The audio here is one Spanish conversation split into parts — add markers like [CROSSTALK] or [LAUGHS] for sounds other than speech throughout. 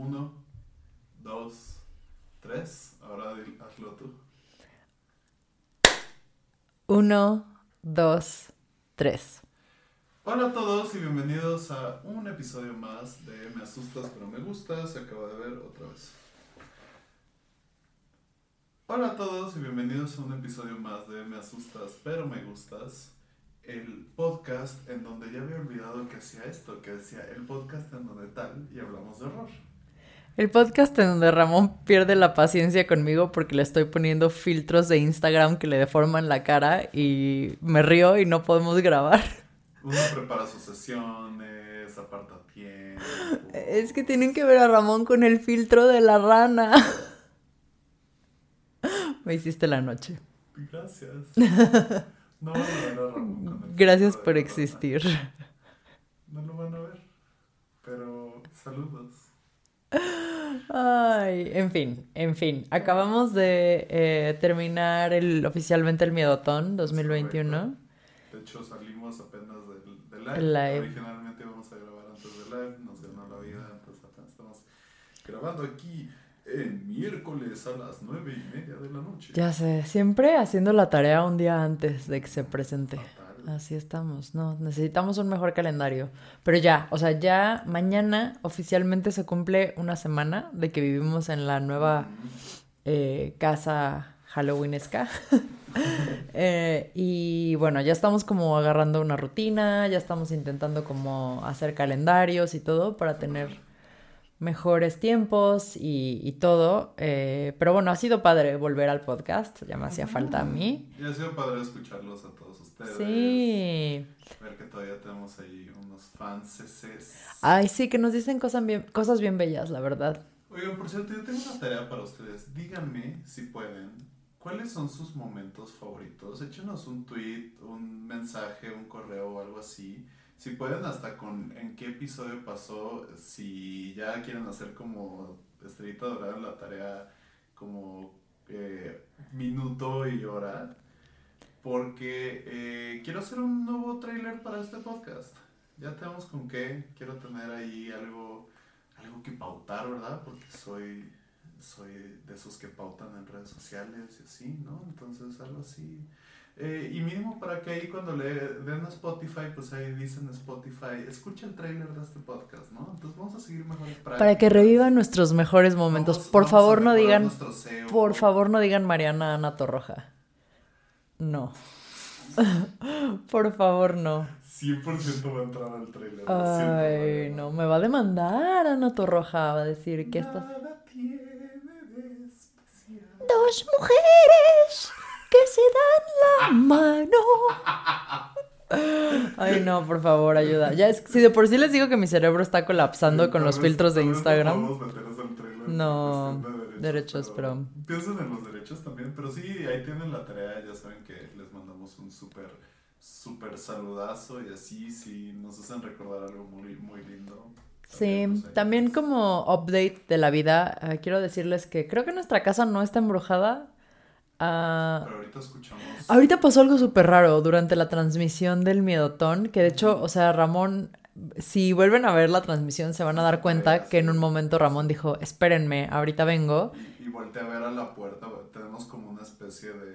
Uno, dos, tres. Ahora hazlo tú. Uno, dos, tres. Hola a todos y bienvenidos a un episodio más de Me asustas pero me gustas. Se acaba de ver otra vez. Hola a todos y bienvenidos a un episodio más de Me asustas pero me gustas. El podcast en donde ya había olvidado que hacía esto, que decía el podcast en donde tal y hablamos de horror. El podcast en donde Ramón pierde la paciencia conmigo porque le estoy poniendo filtros de Instagram que le deforman la cara y me río y no podemos grabar. Uno prepara sus sesiones, aparta tiempo. Es que tienen que ver a Ramón con el filtro de la rana. Me hiciste la noche. Gracias. [LAUGHS] No van a ver a Ramón con el Gracias por de la rana. existir. No lo van a ver. Pero saludos. Ay, en fin, en fin. Acabamos de eh, terminar el, oficialmente el Miedotón 2021. De hecho, salimos apenas del, del live. El live. Originalmente íbamos a grabar antes del live. Nos ganó la vida. Entonces apenas estamos grabando aquí en miércoles a las nueve y media de la noche. Ya sé, siempre haciendo la tarea un día antes de que se presente. Fatal. Así estamos, no, necesitamos un mejor calendario. Pero ya, o sea, ya mañana oficialmente se cumple una semana de que vivimos en la nueva eh, casa Halloweenesca. [LAUGHS] Eh, y bueno, ya estamos como agarrando una rutina, ya estamos intentando como hacer calendarios y todo para tener mejores tiempos y, y todo. Eh, pero bueno, ha sido padre volver al podcast, ya me hacía falta a mí. Y ha sido padre escucharlos a todos ustedes. Sí. Ver que todavía tenemos ahí unos fans. Ay, sí, que nos dicen cosas bien, cosas bien bellas, la verdad. Oigan, por cierto, yo tengo una tarea para ustedes. Díganme, si pueden, ¿cuáles son sus momentos favoritos? Échenos un tweet, un mensaje, un correo o algo así. Si pueden, hasta con en qué episodio pasó, si ya quieren hacer como estrellita dorada en la tarea, como eh, minuto y hora. Porque eh, quiero hacer un nuevo trailer para este podcast. Ya tenemos con qué. Quiero tener ahí algo algo que pautar, ¿verdad? Porque soy, soy de esos que pautan en redes sociales y así, ¿no? Entonces algo así. Eh, y mínimo para que ahí cuando le den a Spotify, pues ahí dicen Spotify, escucha el trailer de este podcast, ¿no? Entonces vamos a seguir mejores prácticas. Para que revivan nuestros mejores momentos. Vamos- por vamos favor, no digan, SEO. por favor, no digan Mariana Ana Torroja. No. [LAUGHS] por favor, no. 100% va a entrar al trailer. Ay, no, me va a demandar Ana Torroja. Va a decir que estás... Nada especial. Dos mujeres que se dan la [LAUGHS] mano. Ay, no, por favor, ayuda. Ya es, si de por sí les digo que mi cerebro está colapsando con los filtros de Instagram. No, derechos, pero- Piensen en los derechos también, pero sí, ahí tienen la tarea, ya saben que les mandamos un súper, súper saludazo y así, si nos hacen recordar algo muy, muy lindo. Sí, pues, también nos- como update de la vida, eh, quiero decirles que creo que nuestra casa no está embrujada. Ah, Pero ahorita escuchamos... ahorita pasó algo súper raro durante la transmisión del Miedotón, que de hecho, o sea, Ramón, si vuelven a ver la transmisión se van a dar cuenta que en un momento Ramón dijo, espérenme, ahorita vengo. Y, y volteé a ver a la puerta, tenemos como una especie de,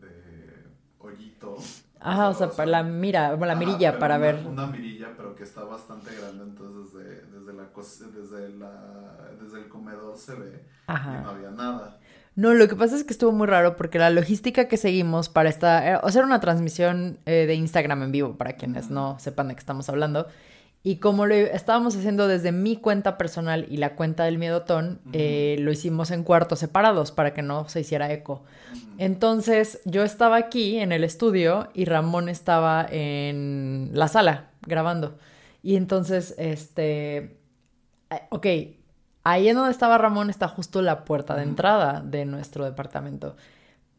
de hoyito. Ajá, o sea, para la mira, la Ajá, mirilla para una- ver. Una mirilla, pero que está bastante grande, entonces desde, desde, la, desde, la, desde el comedor se ve y no Ajá. había nada. No, lo que pasa es que estuvo muy raro porque la logística que seguimos para esta, eh, o sea, era una transmisión eh, de Instagram en vivo para quienes no sepan de qué estamos hablando. Y como lo estábamos haciendo desde mi cuenta personal y la cuenta del Miedotón, eh, lo hicimos en cuartos separados para que no se hiciera eco. Entonces yo estaba aquí en el estudio y Ramón estaba en la sala grabando. Y entonces, este, eh, ok, ahí en donde estaba Ramón está justo la puerta de entrada de nuestro departamento.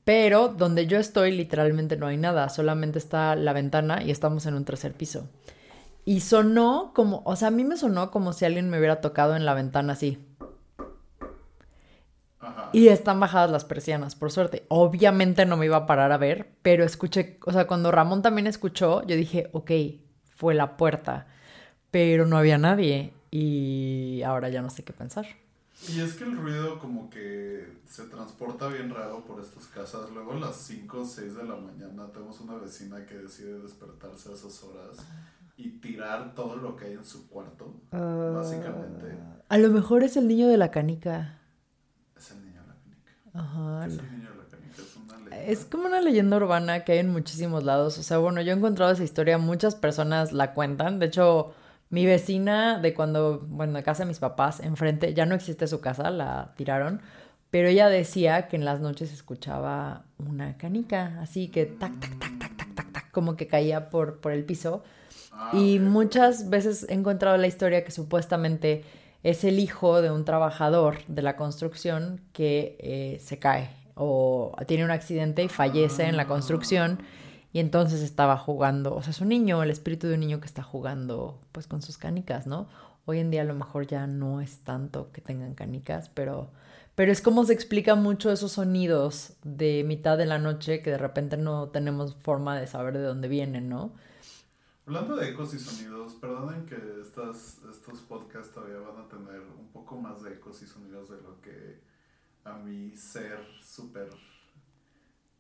Pero donde yo estoy literalmente no hay nada, solamente está la ventana y estamos en un tercer piso. Y sonó como, o sea, a mí me sonó como si alguien me hubiera tocado en la ventana así. Ajá. Y están bajadas las persianas, por suerte. Obviamente no me iba a parar a ver, pero escuché, o sea, cuando Ramón también escuchó, yo dije, ok, fue la puerta, pero no había nadie. y ahora ya no sé qué pensar. Y es que el ruido como que se transporta bien raro por estas casas. Luego a las 5 o 6 de la mañana tenemos una vecina que decide despertarse a esas horas y tirar todo lo que hay en su cuarto, Ah, básicamente. A lo mejor es el niño de la canica. Es el niño de la canica. Ajá. Es el niño de la canica, es una leyenda. Es como una leyenda urbana que hay en muchísimos lados. O sea, bueno, yo he encontrado esa historia, muchas personas la cuentan. De hecho, mi vecina de cuando, bueno, de casa de mis papás, enfrente, ya no existe su casa, la tiraron. Pero ella decía que en las noches escuchaba una canica, así que tac, tac, tac, tac, tac, tac, tac, como que caía por, por el piso. Ah, Y muchas veces he encontrado la historia que supuestamente es el hijo de un trabajador de la construcción que eh, se cae o tiene un accidente y fallece en la construcción y entonces estaba jugando, o sea, es un niño, el espíritu de un niño que está jugando pues con sus canicas, ¿no? Hoy en día a lo mejor ya no es tanto que tengan canicas, pero, pero es como se explica mucho esos sonidos de mitad de la noche que de repente no tenemos forma de saber de dónde vienen, ¿no? Hablando de ecos y sonidos, perdonen que estas, estos podcasts todavía van a tener un poco más de ecos y sonidos de lo que a mi ser súper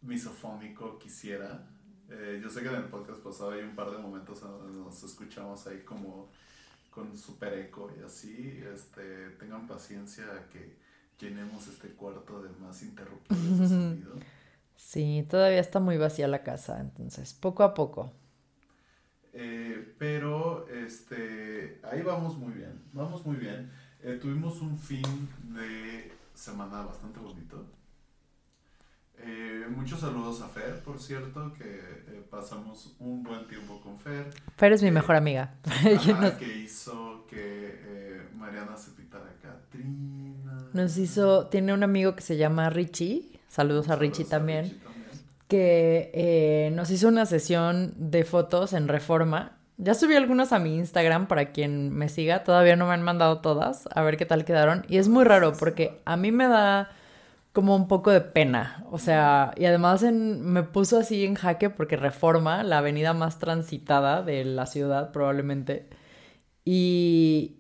misofónico quisiera. Eh, yo sé que en el podcast pasado hay un par de momentos en donde nos escuchamos ahí como con super eco y así. Este, tengan paciencia a que llenemos este cuarto de más interruptores de [LAUGHS] sonido. Sí, todavía está muy vacía la casa, entonces poco a poco. Eh, pero este, ahí vamos muy bien, vamos muy bien. Eh, tuvimos un fin de semana bastante bonito. Eh, muchos saludos a Fer, por cierto, que eh, pasamos un buen tiempo con Fer. Fer es mi mejor amiga. [LAUGHS] Ajá, que hizo que Mariana se pitara a Katrina. Nos hizo, tiene un amigo que se llama Richie, saludos a Richie también, Richie también. Que eh, nos hizo una sesión de fotos en Reforma. Ya subí algunas a mi Instagram para quien me siga, todavía no me han mandado todas, a ver qué tal quedaron. Y es muy raro porque a mí me da como un poco de pena, o sea, y además me puso así en jaque porque Reforma, la avenida más transitada de la ciudad probablemente, y,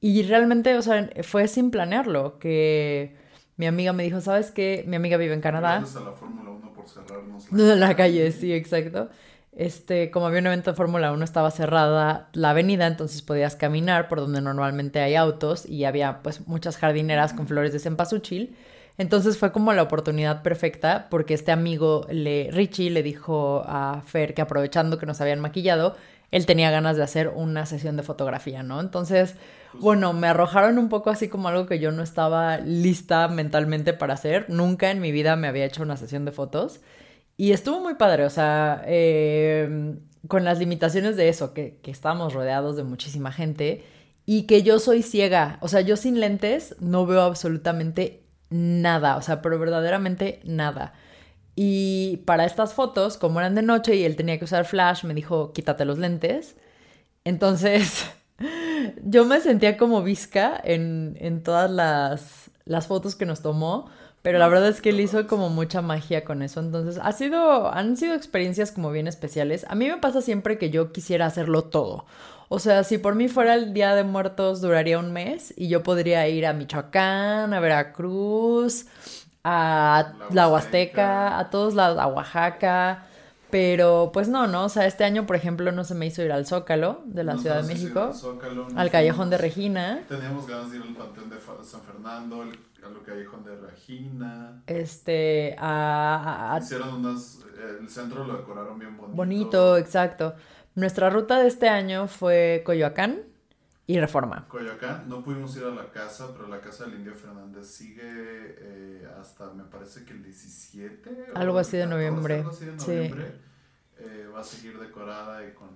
y realmente, o sea, fue sin planearlo, que mi amiga me dijo, ¿sabes qué? Mi amiga vive en Canadá. La Fórmula 1 por cerrarnos No, la [LAUGHS] calle, sí, exacto. Este, como había un evento de Fórmula 1, estaba cerrada la avenida, entonces podías caminar por donde normalmente hay autos y había pues muchas jardineras con flores de cempasúchil. Entonces fue como la oportunidad perfecta porque este amigo, le, Richie, le dijo a Fer que aprovechando que nos habían maquillado, él tenía ganas de hacer una sesión de fotografía, ¿no? Entonces, bueno, me arrojaron un poco así como algo que yo no estaba lista mentalmente para hacer. Nunca en mi vida me había hecho una sesión de fotos. Y estuvo muy padre, o sea, eh, con las limitaciones de eso, que, que estábamos rodeados de muchísima gente y que yo soy ciega, o sea, yo sin lentes no veo absolutamente nada, o sea, pero verdaderamente nada. Y para estas fotos, como eran de noche y él tenía que usar flash, me dijo, quítate los lentes. Entonces, [LAUGHS] [LAUGHS] yo me sentía como visca en, en todas las, las fotos que nos tomó. Pero la verdad es que él hizo como mucha magia con eso. Entonces, ha sido, han sido experiencias como bien especiales. A mí me pasa siempre que yo quisiera hacerlo todo. O sea, si por mí fuera el Día de Muertos duraría un mes y yo podría ir a Michoacán, a Veracruz, a La. Huasteca, a todos lados, a Oaxaca. Pero pues no, ¿no? O sea, este año, por ejemplo, no se me hizo ir al Zócalo de la Ciudad de México, al Zócalo, al Callejón de Regina. Teníamos ganas de ir al Panteón de San Fernando, al, al Callejón de Regina. Este, a, a- a- Hicieron unas. eh, El centro lo decoraron bien bonito. bonito, exacto. Nuestra ruta de este año fue Coyoacán y Reforma. Coyoacán, no pudimos ir a la casa, pero la casa del Indio Fernández sigue eh, hasta, me parece que el 17. o Algo el así de 14, noviembre, algo así de sí. noviembre. Eh, va a seguir decorada y con.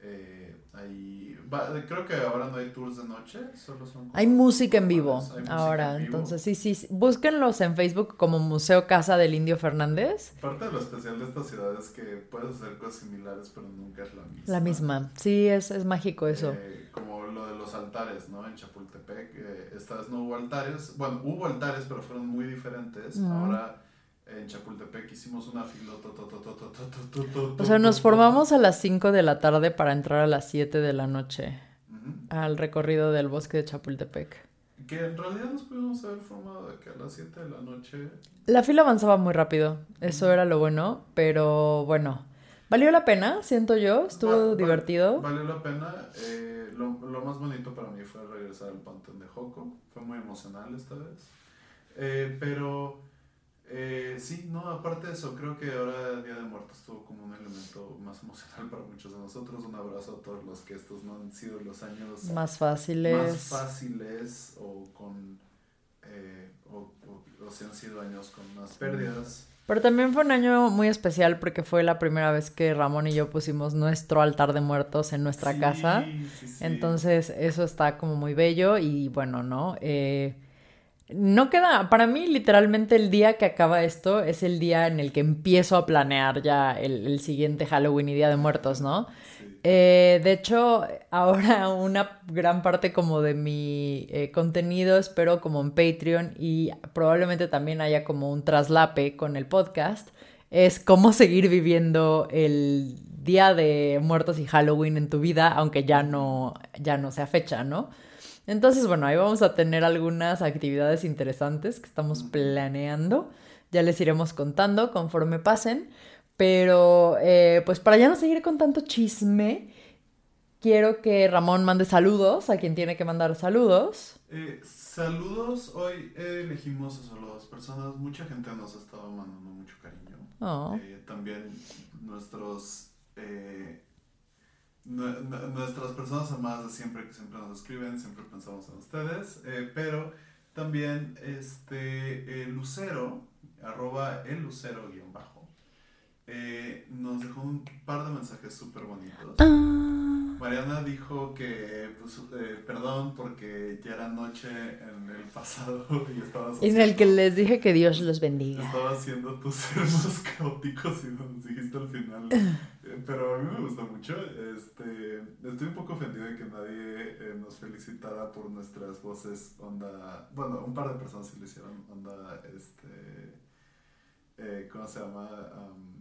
eh, ahí, va- creo que ahora no hay tours de noche, solo son. Hay música en vivo normales, hay música ahora, en vivo. entonces sí, sí, sí. Búsquenlos en Facebook como Museo Casa del Indio Fernández. Parte de lo especial de esta ciudad es que puedes hacer cosas similares, pero nunca es la misma. La misma. Sí, es, es mágico eso. Eh, lo de los altares, ¿no? En Chapultepec, eh, esta vez no hubo altares. Bueno, hubo altares, pero fueron muy diferentes. Ahora en Chapultepec hicimos una fila. O sea, nos formamos a las 5 de la tarde para entrar a las 7 de la noche. al recorrido del bosque de Chapultepec. Que en realidad nos pudimos haber formado de que a las 7 de la noche. La fila avanzaba muy rápido, eso era lo bueno, pero bueno, valió la pena, siento yo, estuvo Va- divertido. Valió la pena. eh, lo, lo más bonito para mí fue regresar al Pantón de Joco. Fue muy emocional esta vez. Eh, pero eh, sí, no, aparte de eso, creo que ahora Día de Muertos tuvo como un elemento más emocional para muchos de nosotros. Un abrazo a todos los que estos no han sido los años Más fáciles. más fáciles o con. eh, o, o, o si han sido años con más pérdidas. Pero también fue un año muy especial porque fue la primera vez que Ramón y yo pusimos nuestro altar de muertos en nuestra Sí, casa. sí, sí. Entonces eso está como muy bello y bueno, ¿no? Eh, no queda, para mí literalmente el día que acaba esto es el día en el que empiezo a planear ya el, el siguiente Halloween y Día de Muertos, ¿no? Sí. Eh, de hecho, ahora una gran parte como de mi eh, contenido espero como en Patreon y probablemente también haya como un traslape con el podcast, es cómo seguir viviendo el Día de Muertos y Halloween en tu vida, aunque ya no, ya no sea fecha, ¿no? Entonces, bueno, ahí vamos a tener algunas actividades interesantes que estamos planeando. Ya les iremos contando conforme pasen. Pero, eh, pues para ya no seguir con tanto chisme, quiero que Ramón mande saludos a quien tiene que mandar saludos. Eh, saludos, hoy elegimos a solo dos personas, mucha gente nos ha estado mandando mucho cariño. Oh. Eh, también nuestros eh, nuestras personas amadas de siempre que siempre nos escriben, siempre pensamos en ustedes, eh, pero también este Lucero, arroba el Lucero guion bajo, eh, nos dejó un par de mensajes súper bonitos. Ah. Mariana dijo que, pues, eh, perdón porque ya era noche en el pasado [LAUGHS] y estabas En el que les dije que Dios los bendiga. estaba haciendo tus [LAUGHS] sermos caóticos y nos dijiste al final. [LAUGHS] Eh, Pero a mí me gustó mucho. Este, estoy un poco ofendido de que nadie eh, nos felicitara por nuestras voces onda. Bueno, un par de personas sí lo hicieron onda. Este, ¿Cómo se llama? Am,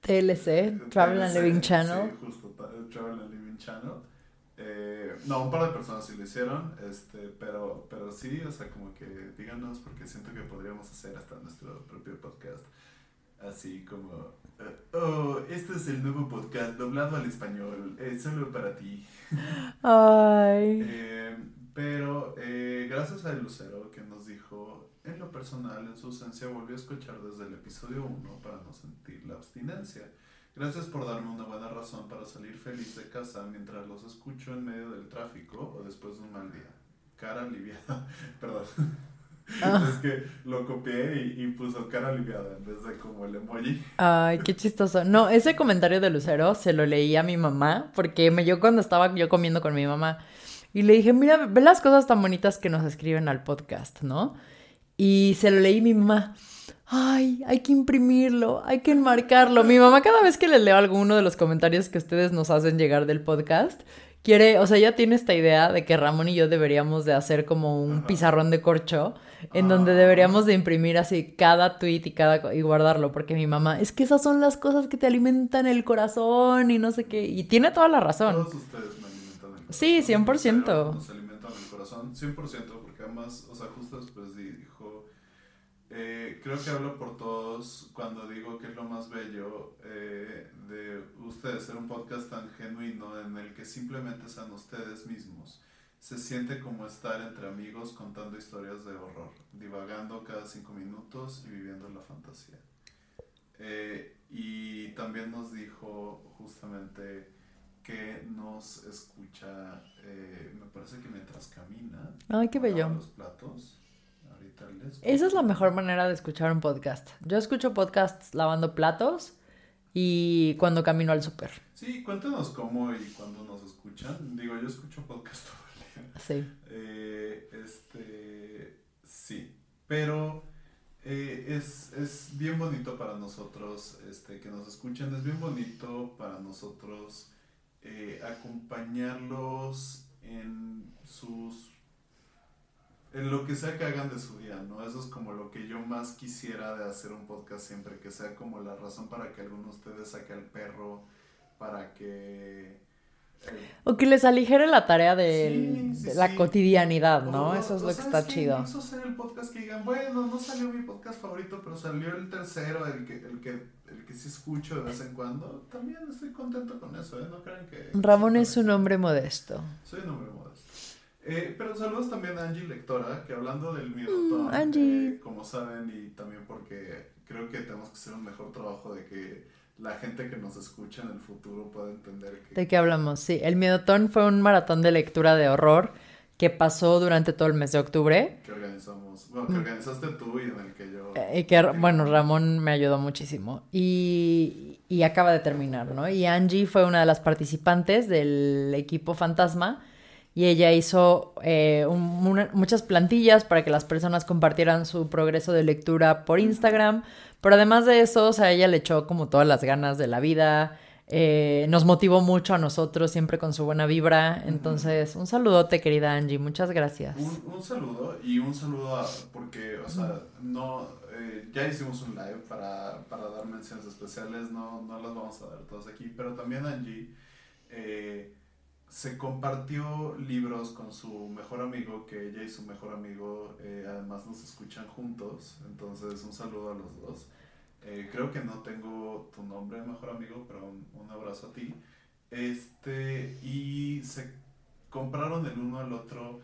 TLC, Travel and Living Channel. Sí, justo, Travel and Living Channel. Eh, no, un par de personas sí lo hicieron, este, pero, pero sí, o sea, como que díganos, porque siento que podríamos hacer hasta nuestro propio podcast. Así como, eh, oh, este es el nuevo podcast doblado al español, eh, solo para ti. Ay. Eh, pero eh, gracias a Lucero que nos dijo, en lo personal, en su ausencia, volví a escuchar desde el episodio 1 para no sentir la abstinencia. Gracias por darme una buena razón para salir feliz de casa mientras los escucho en medio del tráfico o después de un mal día. Cara aliviada. [LAUGHS] Perdón. Ah. Es que lo copié y, y puso cara aliviada en vez de como el emoji. Ay, qué chistoso. No, ese comentario de Lucero se lo leí a mi mamá, porque me yo cuando estaba yo comiendo con mi mamá y le dije, mira, ve las cosas tan bonitas que nos escriben al podcast, ¿no? Y se lo leí a mi mamá. Ay, hay que imprimirlo, hay que enmarcarlo. Mi mamá cada vez que le leo alguno de los comentarios que ustedes nos hacen llegar del podcast, quiere, o sea, ya tiene esta idea de que Ramón y yo deberíamos de hacer como un Ajá. pizarrón de corcho en donde Ah. deberíamos de imprimir así cada tweet y cada y guardarlo porque mi mamá es que esas son las cosas que te alimentan el corazón y no sé qué y tiene toda la razón. Todos ustedes me alimentan el corazón. Sí, 100%. Nos alimentan el corazón, 100%, porque además, o sea, justo después dijo, eh, creo que hablo por todos cuando digo que es lo más bello eh, de ustedes, ser un podcast tan genuino en el que simplemente sean ustedes mismos. Se siente como estar entre amigos contando historias de horror, divagando cada cinco minutos y viviendo la fantasía. Eh, y también nos dijo justamente que nos escucha, eh, me parece que mientras camina. Ay, qué bello. los platos. Esa es la mejor manera de escuchar un podcast. Yo escucho podcasts lavando platos y cuando camino al súper. Sí, cuéntanos cómo y cuándo nos escuchan. Digo, yo escucho podcast [LAUGHS] todo el día. Sí. Eh, este, sí, pero eh, es, es bien bonito para nosotros este, que nos escuchen, es bien bonito para nosotros eh, acompañarlos en sus... En lo que sea que hagan de su día, ¿no? Eso es como lo que yo más quisiera de hacer un podcast siempre, que sea como la razón para que alguno de ustedes saque al perro, para que O que les aligere la tarea de, Sí, sí, de la sí. cotidianidad, ¿no? O- Eso es lo que ¿sabes está chido. Incluso hacer el podcast que digan, bueno, no salió mi podcast favorito, pero salió el tercero, el que, el que, el que sí escucho de vez en cuando. También estoy contento con eso, ¿eh? No crean que... Ramón es un hombre modesto. Soy un hombre modesto. Eh, pero saludos también a Angie Lectora, que hablando del miedotón, Mm, Angie. eh, como saben, y también porque creo que tenemos que hacer un mejor trabajo de que la gente que nos escucha en el futuro pueda entender que... ¿De qué hablamos? Sí, el Miedotón fue un maratón de lectura de horror que pasó durante todo el mes de octubre. que organizamos, bueno, que organizaste tú y en el que yo... Mm. eh, Y que, bueno, Ramón me ayudó muchísimo. Y, y acaba de terminar, ¿no? Y Angie fue una de las participantes del equipo Fantasma. Y ella hizo eh, un- una- muchas plantillas para que las personas compartieran su progreso de lectura por Instagram. Pero además de eso, o sea, ella le echó como todas las ganas de la vida. eh, nos motivó mucho a nosotros, siempre con su buena vibra. Entonces, un saludote, querida Angie. Muchas gracias. Un, un saludo y un saludo a, porque, o sea, no, eh, ya hicimos un live para, para dar menciones especiales, no, no las vamos a dar todas aquí, pero también Angie eh, se compartió libros con su mejor amigo, que ella y su mejor amigo eh, además nos escuchan juntos, entonces un saludo a los dos. Eh, creo que no tengo tu nombre, mejor amigo, pero un, un abrazo a ti. Este, y se compraron el uno al otro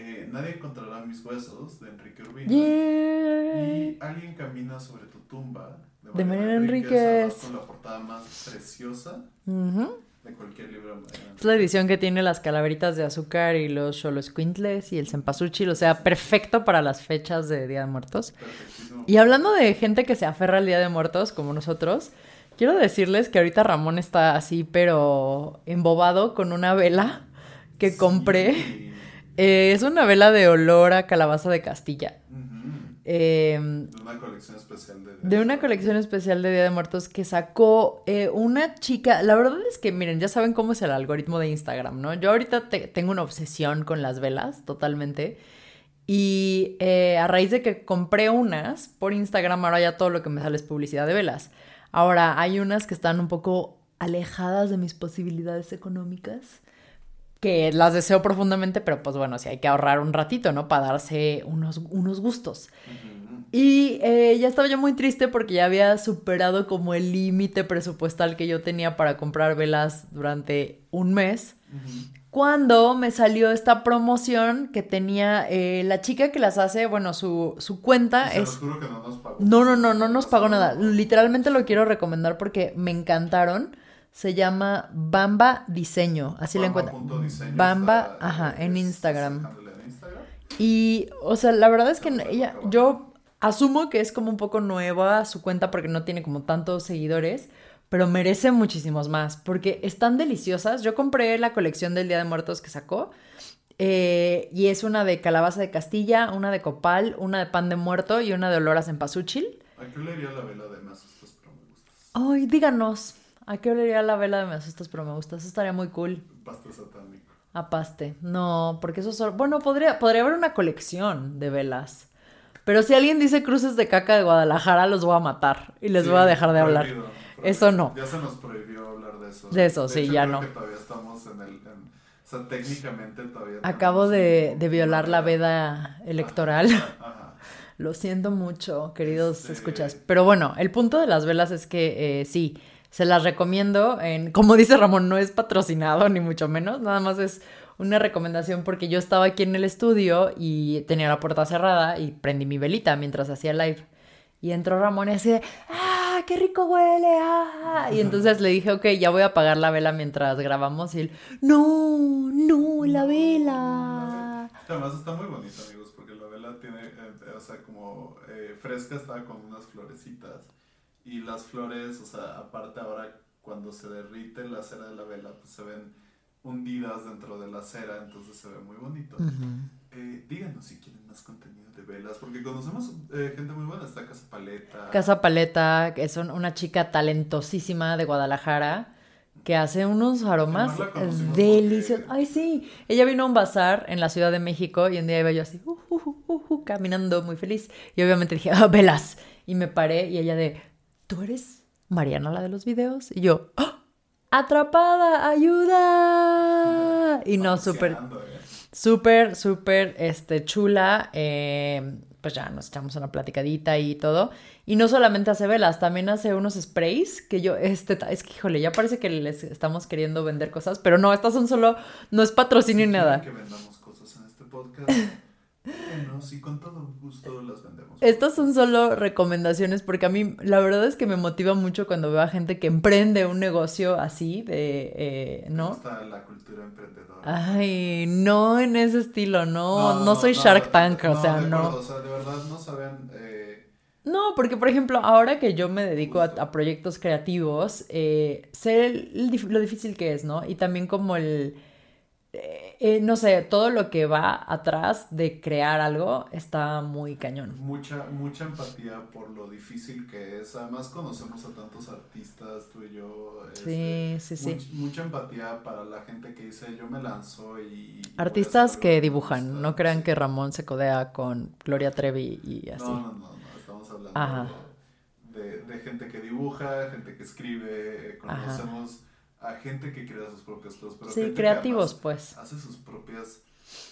eh, Nadie encontrará mis huesos de Enrique Urbina. Yeah. Y Alguien camina sobre tu tumba De Mariana Enríquez. además Con la portada más preciosa Ujú. De cualquier libro Mariana Es la edición que tiene las calaveritas de azúcar y los xoloscuintles y el cempasúchil, o sea, perfecto para las fechas de Día de Muertos. Y hablando de gente que se aferra al Día de Muertos, como nosotros, quiero decirles que ahorita Ramón está así, pero embobado con una vela que compré. Eh, es una vela de olor a calabaza de Castilla. Eh, De una colección especial de... de una colección especial de Día de Muertos que sacó eh, una chica. La verdad es que, miren, ya saben cómo es el algoritmo de Instagram, ¿no? Yo ahorita te- tengo una obsesión con las velas, totalmente. Y eh, a raíz de que compré unas por Instagram, ahora ya todo lo que me sale es publicidad de velas. Ahora hay unas que están un poco alejadas de mis posibilidades económicas, que las deseo profundamente, pero pues bueno, sí hay que ahorrar un ratito, ¿no? Para darse unos, unos gustos. Y eh, ya estaba yo muy triste porque ya había superado como el límite presupuestal que yo tenía para comprar velas durante un mes. Cuando me salió esta promoción que tenía eh, la chica que las hace, bueno, su, su cuenta se es... los juro que no nos pagó. No, no, no, no nos pagó nada. Literalmente lo quiero recomendar porque me encantaron. Se llama Bamba Diseño, así la encuentran. Bamba, está- ajá, en Instagram. en. Y, o sea, la verdad es que ella, yo asumo que es como un poco nueva su cuenta porque no tiene como tantos seguidores, pero merece muchísimos más porque están deliciosas. Yo compré la colección del Día de Muertos que sacó eh, y es una de calabaza de Castilla, una de copal, una de pan de muerto y una de olor a cempasúchil. ¿A qué le la vela de me asustas pero me gustas? Ay, díganos, ¿a qué olería la vela de me asustas pero me gusta? Eso estaría muy cool. Pasta satánico. A paste. No, porque eso solo... Bueno, podría, podría haber una colección de velas. Pero si alguien dice cruces de caca de Guadalajara, los voy a matar y les Sí, voy a dejar de hablar. prohibido, Eso no. Ya se nos prohibió hablar de eso. De eso, sí, hecho, ya creo no. que todavía estamos en el... en- o sea, técnicamente todavía... Acabo de, violar la veda electoral. Ajá. Lo siento mucho, queridos Este- escuchas. Pero bueno, el punto de las velas es que eh, sí, se las recomiendo. En, como dice Ramón, no es patrocinado, ni mucho menos. Nada más es una recomendación porque yo estaba aquí en el estudio y tenía la puerta cerrada y prendí mi velita mientras hacía live. Y entró Ramón y así de, ¡ah, qué rico huele! ¡ah! Y entonces le dije, ok, ya voy a apagar la vela mientras grabamos. Y él, no, no, la vela. Además está muy bonita, amigos, porque la vela tiene, eh, o sea, como eh, fresca está con unas florecitas. Y las flores, o sea, aparte ahora cuando se derrite la cera de la vela, pues se ven hundidas dentro de la cera, entonces se ve muy bonito. Eh, díganos si quieren más contenido de velas, porque conocemos eh, gente muy buena, está Casa Paleta. Casa Paleta, que es un- una chica talentosísima de Guadalajara que hace unos aromas deliciosos. porque- Ay, sí. Ella vino a un bazar en la Ciudad de México y un día iba yo así, uh, uh, uh, uh, uh, caminando muy feliz. Y obviamente dije, ah, velas. Y me paré y ella de, ¿tú eres Mariana la de los videos? Y yo, "Ah, atrapada, ayuda. Y no, súper, ¿eh? súper, súper, este, chula. eh, pues ya nos echamos una platicadita y todo. Y no solamente hace velas, también hace unos sprays que yo, este, es que híjole, ya parece que les estamos queriendo vender cosas, pero no, estas son solo, no es patrocinio ni nada. que vendamos cosas en este podcast, bueno, sí, con todo gusto las vendemos. Estas son solo recomendaciones porque a mí la verdad es que me motiva mucho cuando veo a gente que emprende un negocio así de, eh, ¿no? la cultura emprendedora. Ay, no en ese estilo, no, no, soy no, Shark Tank, o sea, de no. acuerdo, O sea, de verdad no saben. eh, No, porque por ejemplo, ahora que yo me dedico a, proyectos creativos, eh, sé el- lo difícil que es, ¿no? Y también como el, eh, no sé, todo lo que va atrás de crear algo está muy cañón. mucha, mucha empatía por lo difícil que es. Además, conocemos a tantos artistas, tú y yo. Sí, este, sí, sí. much- mucha empatía para la gente que dice yo me lanzo y. Artistas que dibujan, gusta". no crean Sí. que Ramón se codea con Gloria Trevi y así. No, no, no, no, estamos hablando de, de gente que dibuja, gente que escribe, eh, Ajá. A gente que crea sus propias cosas. Pero Sí, gente creativos, pues. Hace sus propias,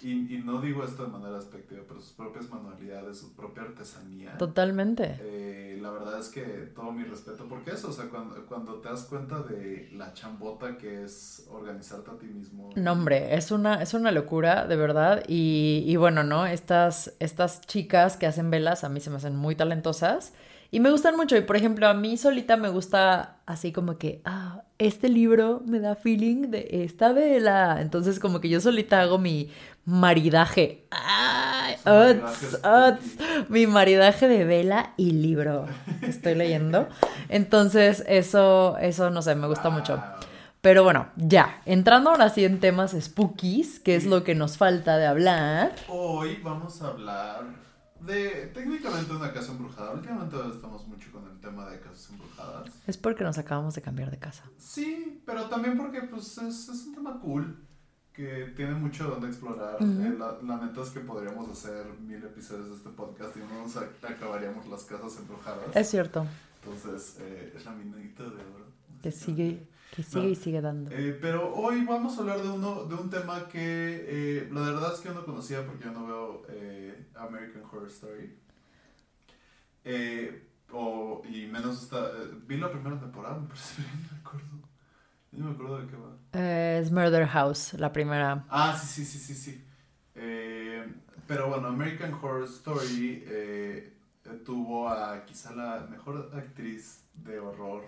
y, y no digo esto de manera despectiva, pero sus propias manualidades, su propia artesanía. Totalmente. Eh, la verdad es que todo mi respeto, porque eso, o sea, cuando, cuando te das cuenta de la chambota que es organizarte a ti mismo. No, hombre, es una, es una locura, de verdad. Y, y bueno, ¿no? Estas, estas chicas que hacen velas a mí se me hacen muy talentosas y me gustan mucho. Y por ejemplo, a mí solita me gusta así como que, ah, este libro me da feeling de esta vela. Entonces, como que yo solita hago mi maridaje. ¡Ay! Spooky. uts, mi maridaje de vela y libro. que Estoy leyendo. [LAUGHS] Entonces, eso, eso no sé, me gusta mucho. Pero bueno, ya, entrando ahora sí en temas spookies, que es lo que nos falta de hablar. Hoy vamos a hablar de técnicamente una casa embrujada. Últimamente estamos mucho con el tema de casas embrujadas. Es porque nos acabamos de cambiar de casa. Sí, pero también porque pues es, es un tema cool que tiene mucho donde explorar. Ujú. Eh, la, la neta es que podríamos hacer mil episodios de este podcast y no nos ac- acabaríamos las casas embrujadas. Es cierto, Entonces, eh, es la minita de oro. que sigue, que sigue No. y sigue dando. Eh, pero hoy vamos a hablar de uno de un tema que eh, la verdad es que yo no conocía porque yo no veo eh, American Horror Story. Eh, o, y menos esta. eh, vi la primera temporada, me parece bien, [LAUGHS] no me acuerdo. No me acuerdo de qué va. Eh, es Murder House, la primera. Ah, sí, sí, sí, sí, sí. Pero bueno, American Horror Story tuvo a quizá la mejor actriz de horror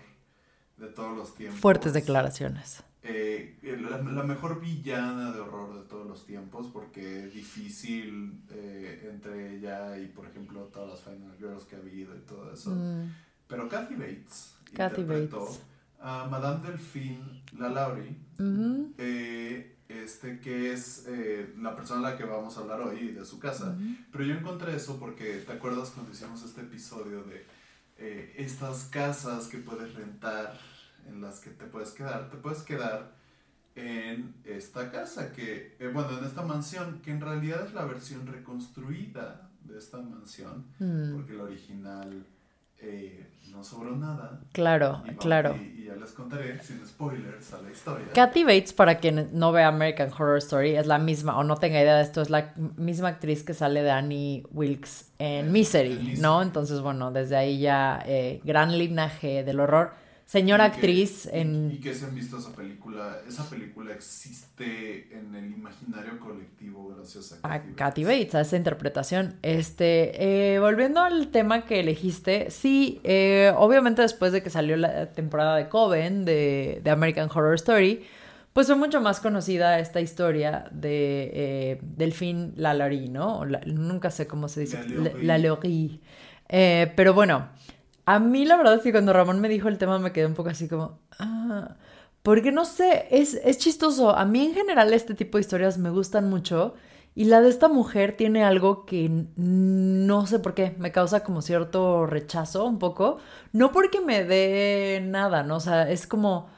de todos los tiempos. Fuertes declaraciones. Eh, la, la mejor villana de horror de todos los tiempos, porque difícil eh, entre ella y, por ejemplo, todas las Final Girls que ha habido y todo eso. Mm, Pero Kathy Bates Kathy interpretó Bates. a Madame Delphine LaLaurie, ujú, eh, este, que es la persona a la que vamos a hablar hoy de su casa. ujú. Pero yo encontré eso porque, ¿te acuerdas cuando hicimos este episodio de eh, estas casas que puedes rentar, en las que te puedes quedar? Te puedes quedar en esta casa, que, eh, bueno, en esta mansión, que en realidad es la versión reconstruida de esta mansión, Mm, porque la original eh, no sobró nada. Claro, Y vamos- claro. Y, y ya les contaré, sin spoilers, a la historia. Kathy Bates, para quien no ve American Horror Story, es la misma, o no tenga idea de esto, es la misma actriz que sale de Annie Wilkes en Misery. ¿no? Entonces, bueno, desde ahí ya eh, gran linaje del horror. Señora Y actriz en... Y que se han visto esa película. Esa película existe en el imaginario colectivo gracias a a Kathy Kathy Bates, a esa interpretación. Este, eh, volviendo al tema que elegiste, sí, eh, obviamente después de que salió la temporada de Coven de, de American Horror Story, pues fue mucho más conocida esta historia de eh, Delphine Lalaurie, ¿no? La- nunca sé cómo se dice. Lalaurie. La-. Eh, pero bueno, a mí la verdad es que cuando Ramón me dijo el tema me quedé un poco así como... Ah, porque no sé, es, es chistoso. A mí en general este tipo de historias me gustan mucho. Y la de esta mujer tiene algo que no sé por qué, me causa como cierto rechazo un poco. No porque me dé nada, ¿no? O sea, es como,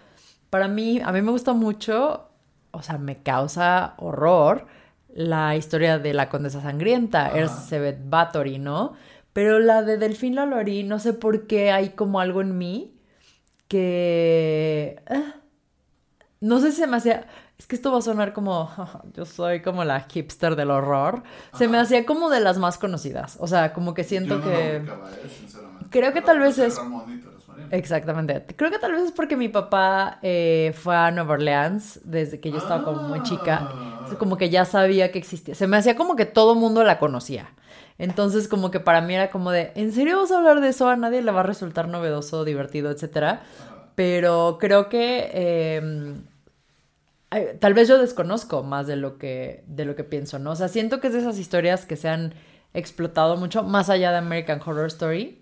para mí, a mí me gusta mucho, o sea, me causa horror la historia de la condesa sangrienta. Elizabeth Bathory, ¿no? Pero la de Delfín Lalaurie, no sé por qué hay como algo en mí que... ah, no sé si se me hacía, es que esto va a sonar como, [LAUGHS] yo soy como la hipster del horror, se me hacía como de las más conocidas, o sea, como que siento Yo no que... lo ubicaba, eh, sinceramente. Creo que Pero tal vez conocí a es-. Exactamente. Creo que tal vez es porque mi papá eh, fue a Nueva Orleans desde que yo estaba como muy chica. Ah. Entonces, como que ya sabía que existía. Se me hacía como que todo mundo la conocía. Entonces, como que para mí era como de, ¿en serio vas a hablar de eso? A nadie le va a resultar novedoso, divertido, etcétera. Pero creo que eh, ay, tal vez yo desconozco más de lo que de lo que pienso, ¿no? O sea, siento que es de esas historias que se han explotado mucho más allá de American Horror Story.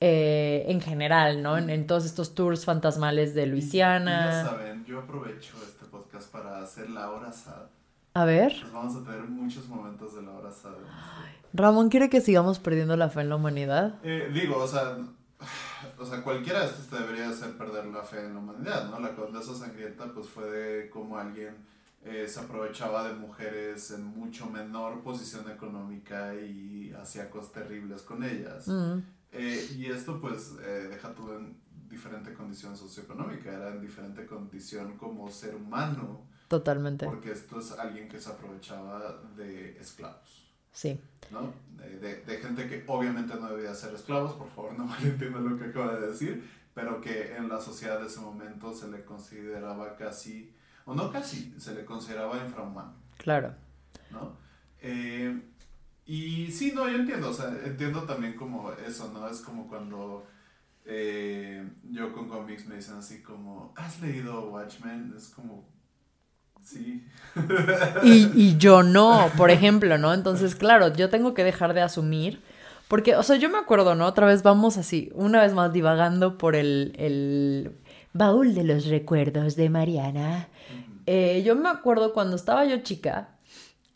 eh, en general, ¿no? En, en todos estos tours fantasmales de Y ya Luisiana. saben, yo aprovecho este podcast para hacer la hora sad. A ver, Pues vamos a tener muchos momentos de la hora este- Ramón quiere que sigamos perdiendo la fe en la humanidad. Eh, digo, o sea, [SIGHS] o sea, cualquiera de estos te debería hacer perder la fe en la humanidad, ¿no? La condesa sangrienta, pues fue de cómo alguien eh, se aprovechaba de mujeres en mucho menor posición económica y hacía cosas terribles con ellas. Mm, Eh, y esto, pues, eh, deja todo en diferente condición socioeconómica, era en diferente condición como ser humano, totalmente. porque esto es alguien que se aprovechaba de esclavos. Sí. ¿no? De, de- de gente que obviamente no debía ser esclavos, por favor no [LAUGHS] malentiendan lo que acaba de decir, pero que en la sociedad de ese momento se le consideraba casi, o no casi, se le consideraba infrahumano, Claro. ¿no? Eh, y sí, no, yo entiendo, o sea, entiendo también como eso, ¿no? Es como cuando eh, yo con cómics me dicen así como, ¿has leído Watchmen? Es como, sí. Y, y yo no, por ejemplo, ¿no? Entonces, claro, yo tengo que dejar de asumir. Porque, o sea, yo me acuerdo, ¿no? Otra vez vamos así, una vez más divagando por el, el baúl de los recuerdos de Mariana. Eh, yo me acuerdo cuando estaba yo chica,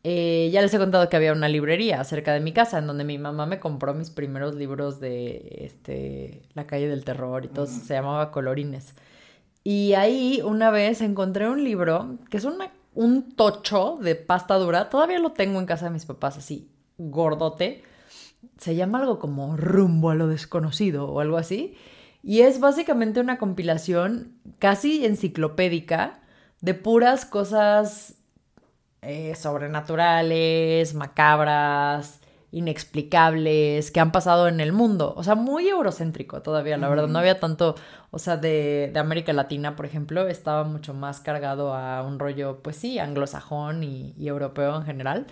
eh, ya les he contado que había una librería cerca de mi casa en donde mi mamá me compró mis primeros libros de este, La calle del terror y todo, se llamaba Colorines. Y ahí una vez encontré un libro que es un tocho de pasta dura, todavía lo tengo en casa de mis papás así, gordote. Se llama algo como Rumbo a lo desconocido o algo así. Y es básicamente una compilación casi enciclopédica de puras cosas eh, sobrenaturales, macabras, inexplicables, que han pasado en el mundo. O sea, muy eurocéntrico todavía, la verdad. No había tanto, o sea, de, de América Latina, por ejemplo, estaba mucho más cargado a un rollo, pues sí, anglosajón y, y europeo en general.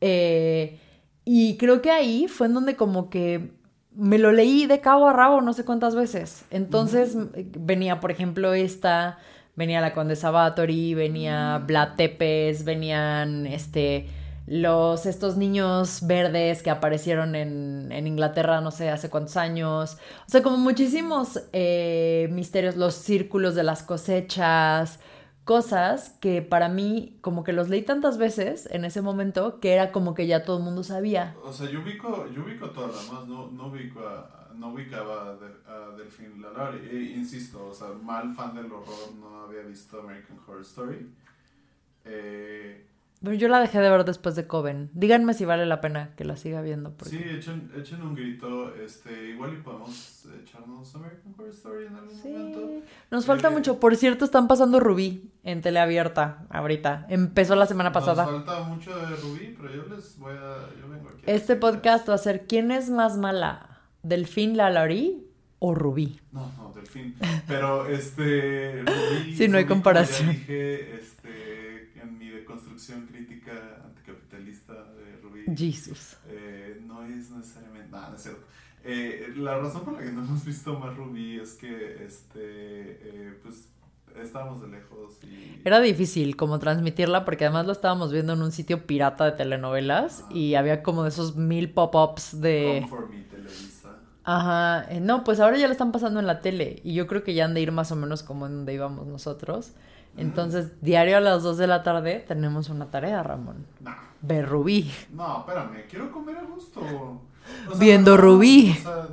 Eh, y creo que ahí fue en donde como que me lo leí de cabo a rabo no sé cuántas veces. Entonces venía, por ejemplo, esta, venía la Condesa Bathory, venía Vlad Tepes, venían este los estos niños verdes que aparecieron en, en Inglaterra no sé hace cuántos años. O sea, como muchísimos eh, misterios, los círculos de las cosechas, cosas que para mí como que los leí tantas veces en ese momento que era como que ya todo el mundo sabía. O sea, yo ubico, yo ubico todas las más, no, no, ubico a- no ubicaba a, De- a Delfín Lalaurie. E, insisto, o sea, mal fan del horror, no había visto American Horror Story. Eh, Pero yo la dejé de ver después de Coven. Díganme si vale la pena que la siga viendo. Porque... Sí, echen, echen un grito, este, igual y podemos echarnos American Horror Story en algún Sí. momento. Nos falta Eh, mucho. Por cierto, están pasando Rubí en teleabierta ahorita. Empezó la semana pasada. Nos falta mucho de Rubí, pero yo les voy a, yo vengo aquí. a Este podcast va a ser ¿Quién es más mala? ¿Delfín Lalaurie o Rubí? No, no, Delfín. Pero este. [LAUGHS] Rubí, Sí, no hay Rubí, comparación. Dije, este, en mi deconstrucción Rubí. Jesus. eh, no es necesariamente. No es cierto. Eh, la razón por la que no hemos visto más Rubí es que, este, eh, pues, estábamos de lejos y. Era difícil como transmitirla porque además lo estábamos viendo en un sitio pirata de telenovelas y había como de esos mil pop-ups de... Come for me, Televisa. Ajá, eh, no, pues ahora ya lo están pasando en la tele y yo creo que ya han de ir más o menos como en donde íbamos nosotros. Entonces, diario a las 2 de la tarde tenemos una tarea, Ramón. No, Ver Rubí. no, espérame, quiero comer a gusto. O sea, Viendo no, Rubí. o sea,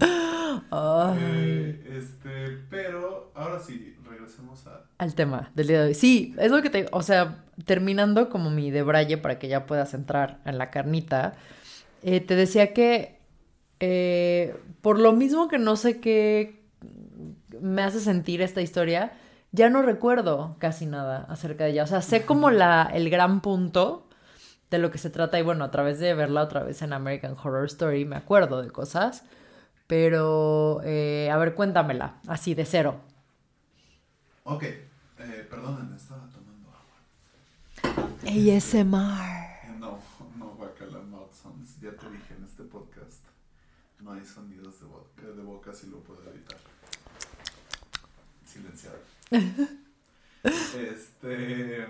[LAUGHS] Ay. Eh, este, pero ahora sí, regresemos a. Al tema del día de hoy. Sí, es lo que te... O sea, terminando como mi debraye para que ya puedas entrar en la carnita, eh, te decía que eh, por lo mismo que no sé qué me hace sentir esta historia, ya no recuerdo casi nada acerca de ella. O sea, sé como la, el gran punto de lo que se trata y bueno, a través de verla otra vez en American Horror Story me acuerdo de cosas. Pero, eh, a ver, cuéntamela, así de cero. Ok, eh, perdónenme, estaba tomando agua. ASMR. No, no guacala mouth sounds. Ya te dije en este podcast. No hay sonidos de boca, de boca si lo puedo evitar. Este.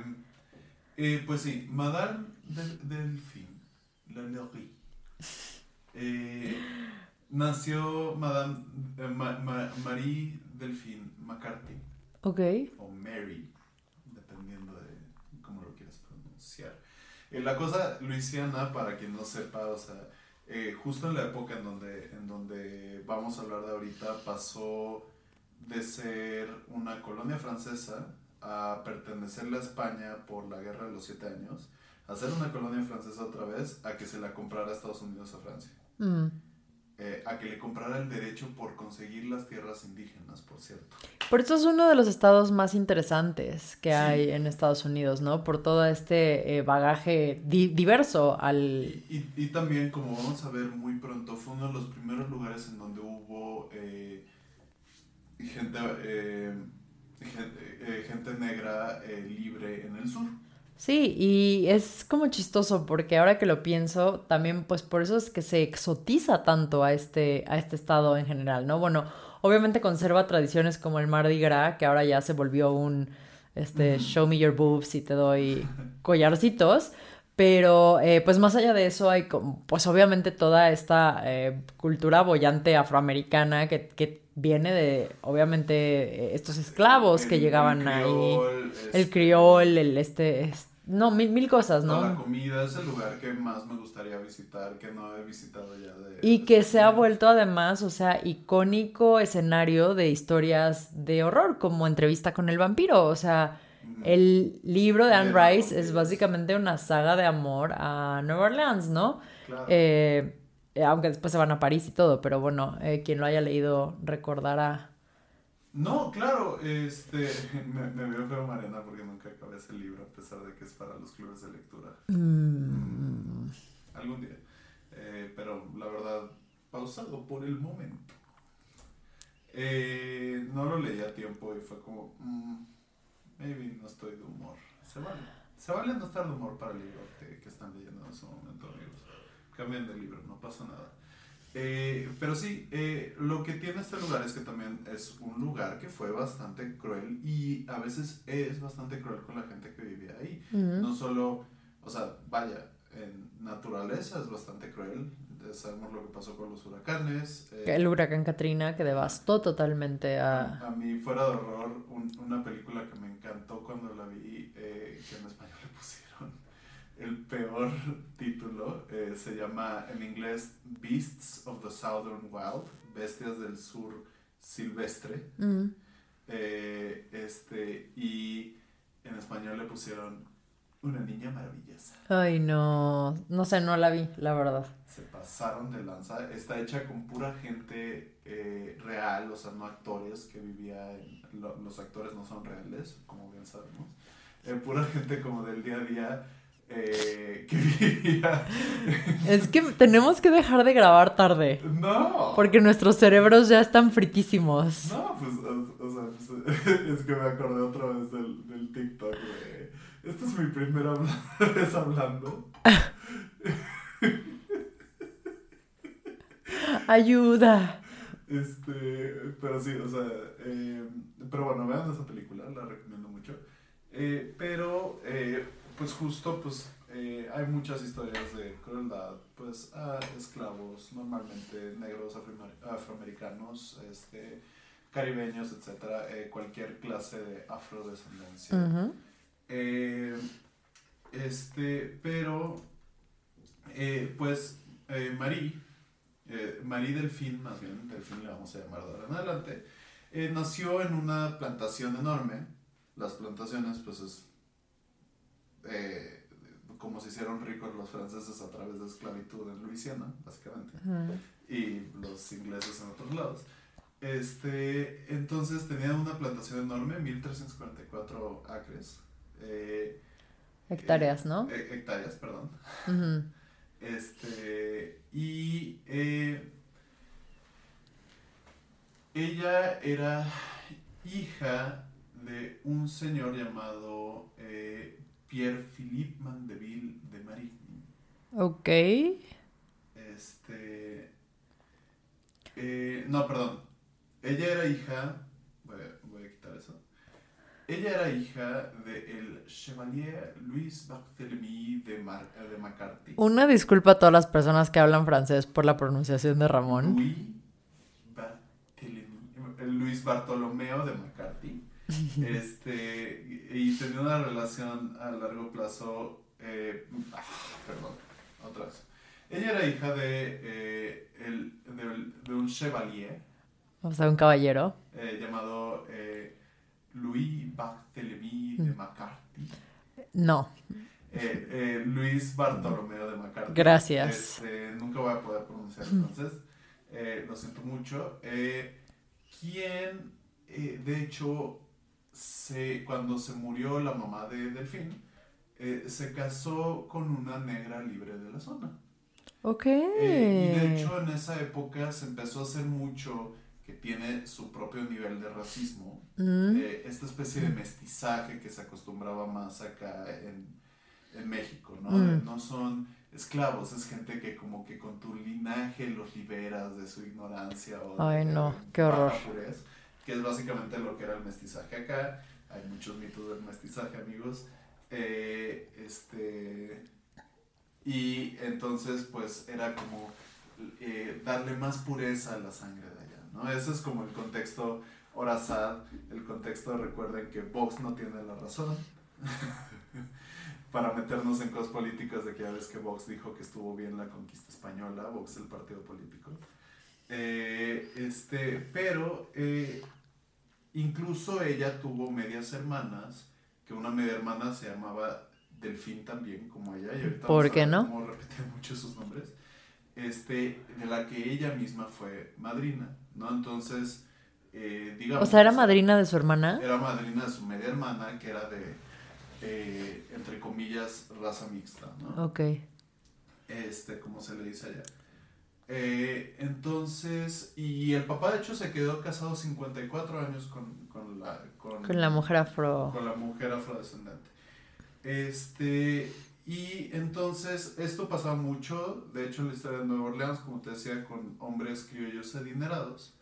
eh, pues sí, Madame del, Delphine, la Lerie. Eh, nació Madame eh, Ma- Ma- Marie Delphine McCarthy. Ok. o Mary, dependiendo de cómo lo quieras pronunciar. Eh, la cosa luisiana, para quien no sepa, o sea, justo en la época en donde, en donde vamos a hablar de ahorita, pasó de ser una colonia francesa a pertenecerle a España por la Guerra de los Siete Años, a ser una colonia francesa otra vez, a que se la comprara a Estados Unidos a Francia. Mm. Eh, a que le comprara el derecho por conseguir las tierras indígenas, por cierto. Por eso es uno de los estados más interesantes que Sí. hay en Estados Unidos, ¿no? Por todo este eh, bagaje di- diverso al... Y, y también, como vamos a ver muy pronto, fue uno de los primeros lugares en donde hubo eh, gente, eh, gente, eh, gente negra eh, libre en el sur. Sí, y es como chistoso porque ahora que lo pienso, también pues por eso es que se exotiza tanto a este, a este estado en general, ¿no? Bueno, obviamente conserva tradiciones como el Mardi Gras, que ahora ya se volvió un, este, show me your boobs y te doy collarcitos, pero eh, pues más allá de eso hay como, pues obviamente toda esta eh, cultura bollante afroamericana que, que viene de, obviamente, eh, estos esclavos que El- llegaban el ahí. criol, El este, criol, el este, es- no, mil, mil cosas, Toda la ¿no? comida es el lugar que más me gustaría visitar, que no he visitado ya de... Y que se ha vuelto además, o sea, icónico escenario de historias de horror, como entrevista con el vampiro. O sea, el libro de Anne Rice es básicamente una saga de amor a Nueva Orleans, ¿no? Claro. Eh, eh, aunque después se van a París y todo, pero bueno, eh, quien lo haya leído recordará. No, claro, este, [LAUGHS] me, me veo feo Mariana porque nunca acabé ese libro, a pesar de que es para los clubes de lectura. Mm, Algún día. Eh, pero la verdad, pausado por el momento. Eh, no lo leí a tiempo y fue como, mm, maybe no estoy de humor. Se vale. Se vale no estar de humor para el libro que, que están leyendo en ese momento. Cambien de libro, no pasa nada. Eh, pero sí, eh, lo que tiene este lugar es que también es un lugar que fue bastante cruel y a veces es bastante cruel con la gente que vivía ahí. No solo, o sea, vaya, en naturaleza es bastante cruel. Sabemos lo que pasó con los huracanes. eh, El huracán Katrina que devastó totalmente a... a mí, fuera de horror, un- una película que me encantó cuando la vi, eh, que en español le pusieron el peor título, eh, se llama en inglés Beasts of the Southern Wild, Bestias del Sur Silvestre. Mm. Eh, este, y en español le pusieron Una Niña Maravillosa. Ay, no, no sé, no la vi, la verdad. Se pasaron de lanza. Está hecha con pura gente eh, real, o sea, no actores que vivía en... lo- los actores no son reales, como bien sabemos. Eh, pura gente como del día a día eh, que vivía... [LAUGHS] Es que tenemos que dejar de grabar tarde. ¡No! Porque nuestros cerebros ya están fritísimos. No, pues, o, o sea, pues, [LAUGHS] es que me acordé otra vez del, del TikTok de... Esta es mi primera [LAUGHS] vez hablando. Ayuda. Este, pero sí, o sea, eh, pero bueno, vean esa película, la recomiendo mucho. Eh, pero, eh, pues justo, pues eh, hay muchas historias de crueldad, pues a esclavos, normalmente negros, afroamer- afroamericanos, este, caribeños, etcétera, eh, cualquier clase de afrodescendencia. Ujú. Eh, este, pero, eh, pues, eh, Marie, eh, Marie Delfín, más bien, Delfín le vamos a llamar de ahora en adelante, nació en una plantación enorme. Las plantaciones, pues, es eh, como se hicieron ricos los franceses a través de esclavitud en Luisiana, básicamente y los ingleses en otros lados. Este, entonces tenía una plantación enorme, 1344 acres. Eh, Hectáreas, ¿no? eh, hectáreas, perdón. Este, y ella era hija de un señor llamado eh, Pierre-Philippe Mandeville de Marigny. Ok. Este, eh, no, perdón. Ella era hija, voy a, voy a quitar eso. Ella era hija de el Chevalier Louis Barthélemy de, Mar- de McCarthy. Una disculpa a todas las personas que hablan francés por la pronunciación de Ramón. Louis Barthélemy, Luis Bartolomeo de McCarthy. Este, y tenía una relación a largo plazo. eh, ah, perdón, otra vez. Ella era hija de, eh, el, de, de un chevalier O sea, un caballero. eh, llamado Louis Barthélemy de McCarthy. No. Luis Bartolomeo de McCarthy. Gracias. Este, nunca voy a poder pronunciar entonces. Lo siento mucho. Quien, de hecho, se, cuando se murió la mamá de Delfín, eh, se casó con una negra libre de la zona. Ok. Eh, y de hecho en esa época se empezó a hacer mucho que tiene su propio nivel de racismo. Mm. Eh, esta especie de mestizaje que se acostumbraba más acá en, en México, ¿no? Mm. No son esclavos, es gente que como que con tu linaje los liberas de su ignorancia o Ay, de, no, qué horror. purez, que es básicamente lo que era el mestizaje acá. Hay muchos mitos del mestizaje, amigos. Eh, este y entonces pues era como eh, darle más pureza a la sangre de allá, ¿no? Ese es como el contexto Orazad, el contexto, recuerden que Vox no tiene la razón. [LAUGHS] Para meternos en cosas políticas de que ya ves que Vox dijo que estuvo bien la conquista española, Vox el partido político. Eh, este, pero eh, incluso ella tuvo medias hermanas, que una media hermana se llamaba Delfín también, como ella, y ahorita ¿Por qué no? cómo repite [LAUGHS] mucho sus nombres, este, de la que ella misma fue madrina, ¿no? Entonces, eh, digamos... O sea, ¿era madrina de su hermana? Era madrina de su media hermana, que era de, eh, entre comillas, raza mixta, ¿no? Ok. Este, como se le dice allá. Eh, entonces, y el papá de hecho se quedó casado 54 años con, con la... Con, Con la mujer afro. con la mujer afrodescendente. Este, y entonces esto pasaba mucho, de hecho en la historia de Nueva Orleans, como te decía, con hombres criollos adinerados.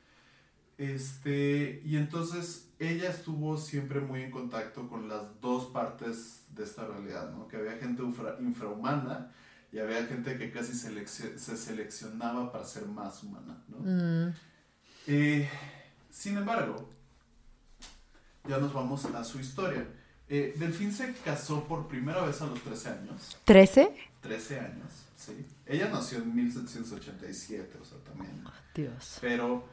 Este, y entonces ella estuvo siempre muy en contacto con las dos partes de esta realidad, ¿no? Que había gente infra- infrahumana y había gente que casi se seleccionaba para ser más humana, ¿no? Mm. Eh, sin embargo, ya nos vamos a su historia. Eh, Delfín se casó por primera vez a los 13 años. ¿13? 13 años, sí. Ella nació en 1787, o sea, también. Dios. Pero,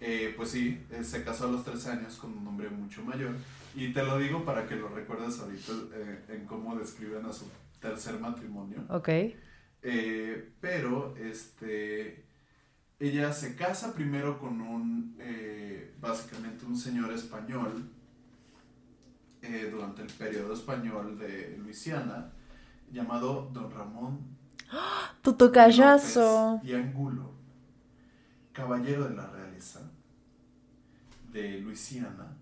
eh, pues sí, eh, se casó a los 13 años con un hombre mucho mayor. Y te lo digo para que lo recuerdes ahorita eh, en cómo describen a su tercer matrimonio. Ok. Eh, pero, este, ella se casa primero con un, eh, básicamente un señor español eh, durante el periodo español de Luisiana, llamado Don Ramón [GASPS] Tu tocayazo. Y Angulo, caballero de la realeza de Luisiana.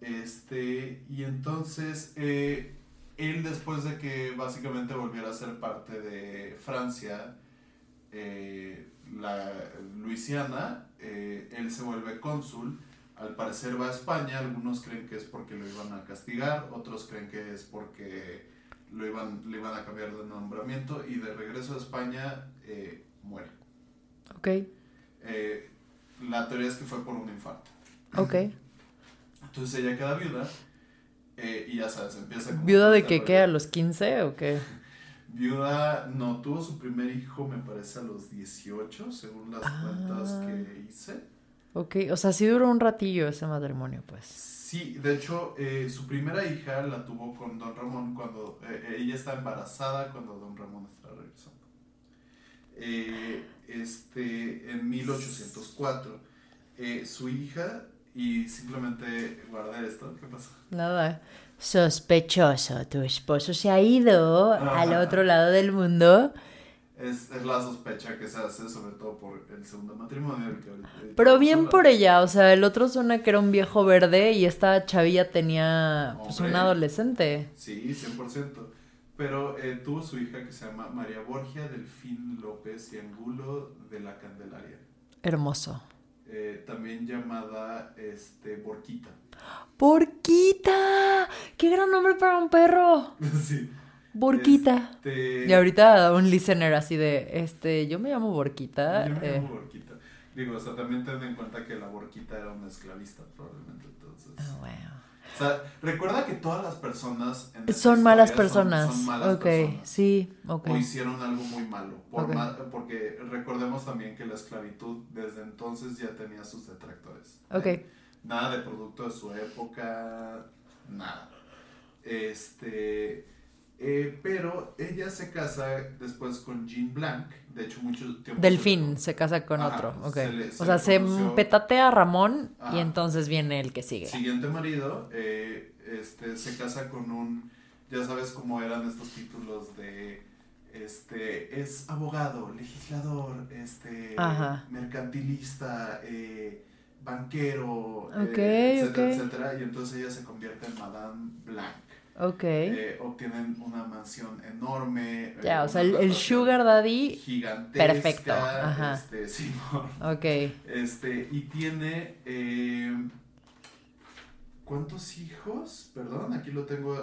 Este, y entonces eh, él después de que básicamente volviera a ser parte de Francia, eh, la Luisiana, eh, él se vuelve cónsul, al parecer va a España, algunos creen que es porque lo iban a castigar, otros creen que es porque lo iban, le iban a cambiar de nombramiento y de regreso a España eh, muere. Ok. Eh, la teoría es que fue por un infarto. Ok. Entonces ella queda viuda eh, y ya sabes, empieza como ¿Viuda de que qué? ¿A los 15 o qué? [LAUGHS] Viuda, no, tuvo su primer hijo, me parece, a los 18, según las Ah. cuentas que hice. Ok. O sea, sí duró un ratillo ese matrimonio, pues. Sí, de hecho, eh, su primera hija la tuvo con Don Ramón cuando eh, ella está embarazada cuando Don Ramón está regresando. Eh, este, en 1804. eh, su hija y simplemente guardar esto. ¿Qué pasó? Nada. Sospechoso, tu esposo se ha ido al Ajá. otro lado del mundo. Es, es la sospecha que se hace sobre todo por el segundo matrimonio. el que Pero bien sola. por ella, o sea, el otro suena que era un viejo verde y esta chavilla tenía pues un adolescente. Sí, 100%. Pero eh, tuvo su hija que se llama María Borgia Delfín López y Angulo de la Candelaria. Hermoso. Eh, también llamada este, Borquita. Borquita. ¡Qué gran nombre para un perro! [LAUGHS] sí. Borquita. Este, Y ahorita un listener así de, este, yo me llamo Borquita. Yo me eh, llamo Borquita. Digo, o sea, también ten en cuenta que la Borquita era una esclavista, probablemente. Entonces. ah, wow. O sea, recuerda que todas las personas. En Son malas historia son- personas. Son, malas ok, personas. sí, ok. O hicieron algo muy malo. Por porque recordemos también que la esclavitud desde entonces ya tenía sus detractores. ¿eh? Ok. Nada de producto de su época, nada. Este. Eh, pero ella se casa después con Jean Blanc. De hecho, mucho tiempo. Delfín se casa con Ajá, otro, ok. se le- o se sea, se petatea a Ramón y entonces viene el que sigue. Siguiente marido, eh, este, se casa con un, ya sabes cómo eran estos títulos de, este, es abogado, legislador, este, Ajá. mercantilista, eh, banquero, eh, Ok, etcétera, etcétera, y entonces ella se convierte en Madame Blanc. Ok. Eh, obtienen una mansión enorme. eh, ya, o sea, el, sugar daddy, gigantesca, perfecto, ajá. Este, [LAUGHS] Simón. ok. Este, y tiene. eh, ¿Cuántos hijos? Perdón, aquí lo tengo.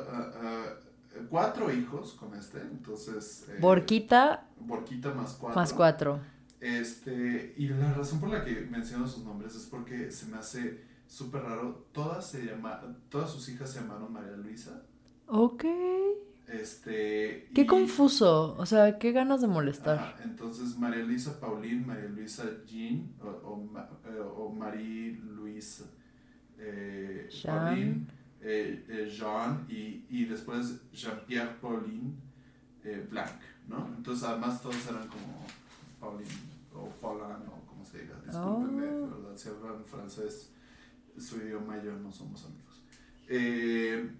cuatro hijos con este. Entonces. eh, Borquita Borquita más cuatro. más cuatro. Este, y la razón por la que menciono sus nombres es porque se me hace súper raro. Todas se llama, todas sus hijas se llamaron María Luisa. Ok. Este. Qué y- confuso, o sea, qué ganas de molestar. Ajá, entonces María Luisa Paulín, María Luisa Jean o, o, eh, o Marie Louise eh, Jean. Pauline, eh, eh, Jean y, y después Jean-Pierre Pauline eh, Blanc, ¿no? Entonces además todos eran como Pauline o Paulin o como se diga, discúlpenme, Oh. ¿verdad? Si hablan francés, su idioma y yo no somos amigos. Eh,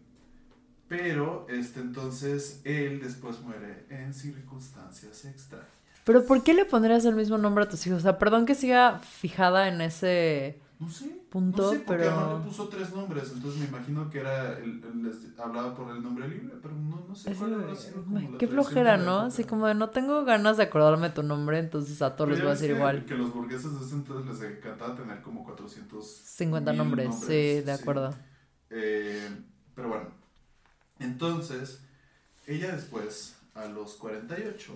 pero, este, entonces, él después muere en circunstancias extrañas. Pero ¿por qué le pondrías el mismo nombre a tus hijos? O sea, perdón que siga fijada en ese... No sé. Punto, no sé, porque pero- además le puso tres nombres, entonces me imagino que era el, el- les hablaba por el nombre libre, pero no, no sé Es- cuál habrá sido qué flojera, ¿no? Así como de no tengo ganas de acordarme tu nombre, entonces a todos Pero les voy a decir que- igual. Que los burgueses de ese entonces les encantaba tener como 400 50 mil nombres, sí, de acuerdo. Eh, pero bueno, entonces, ella después, a los 48,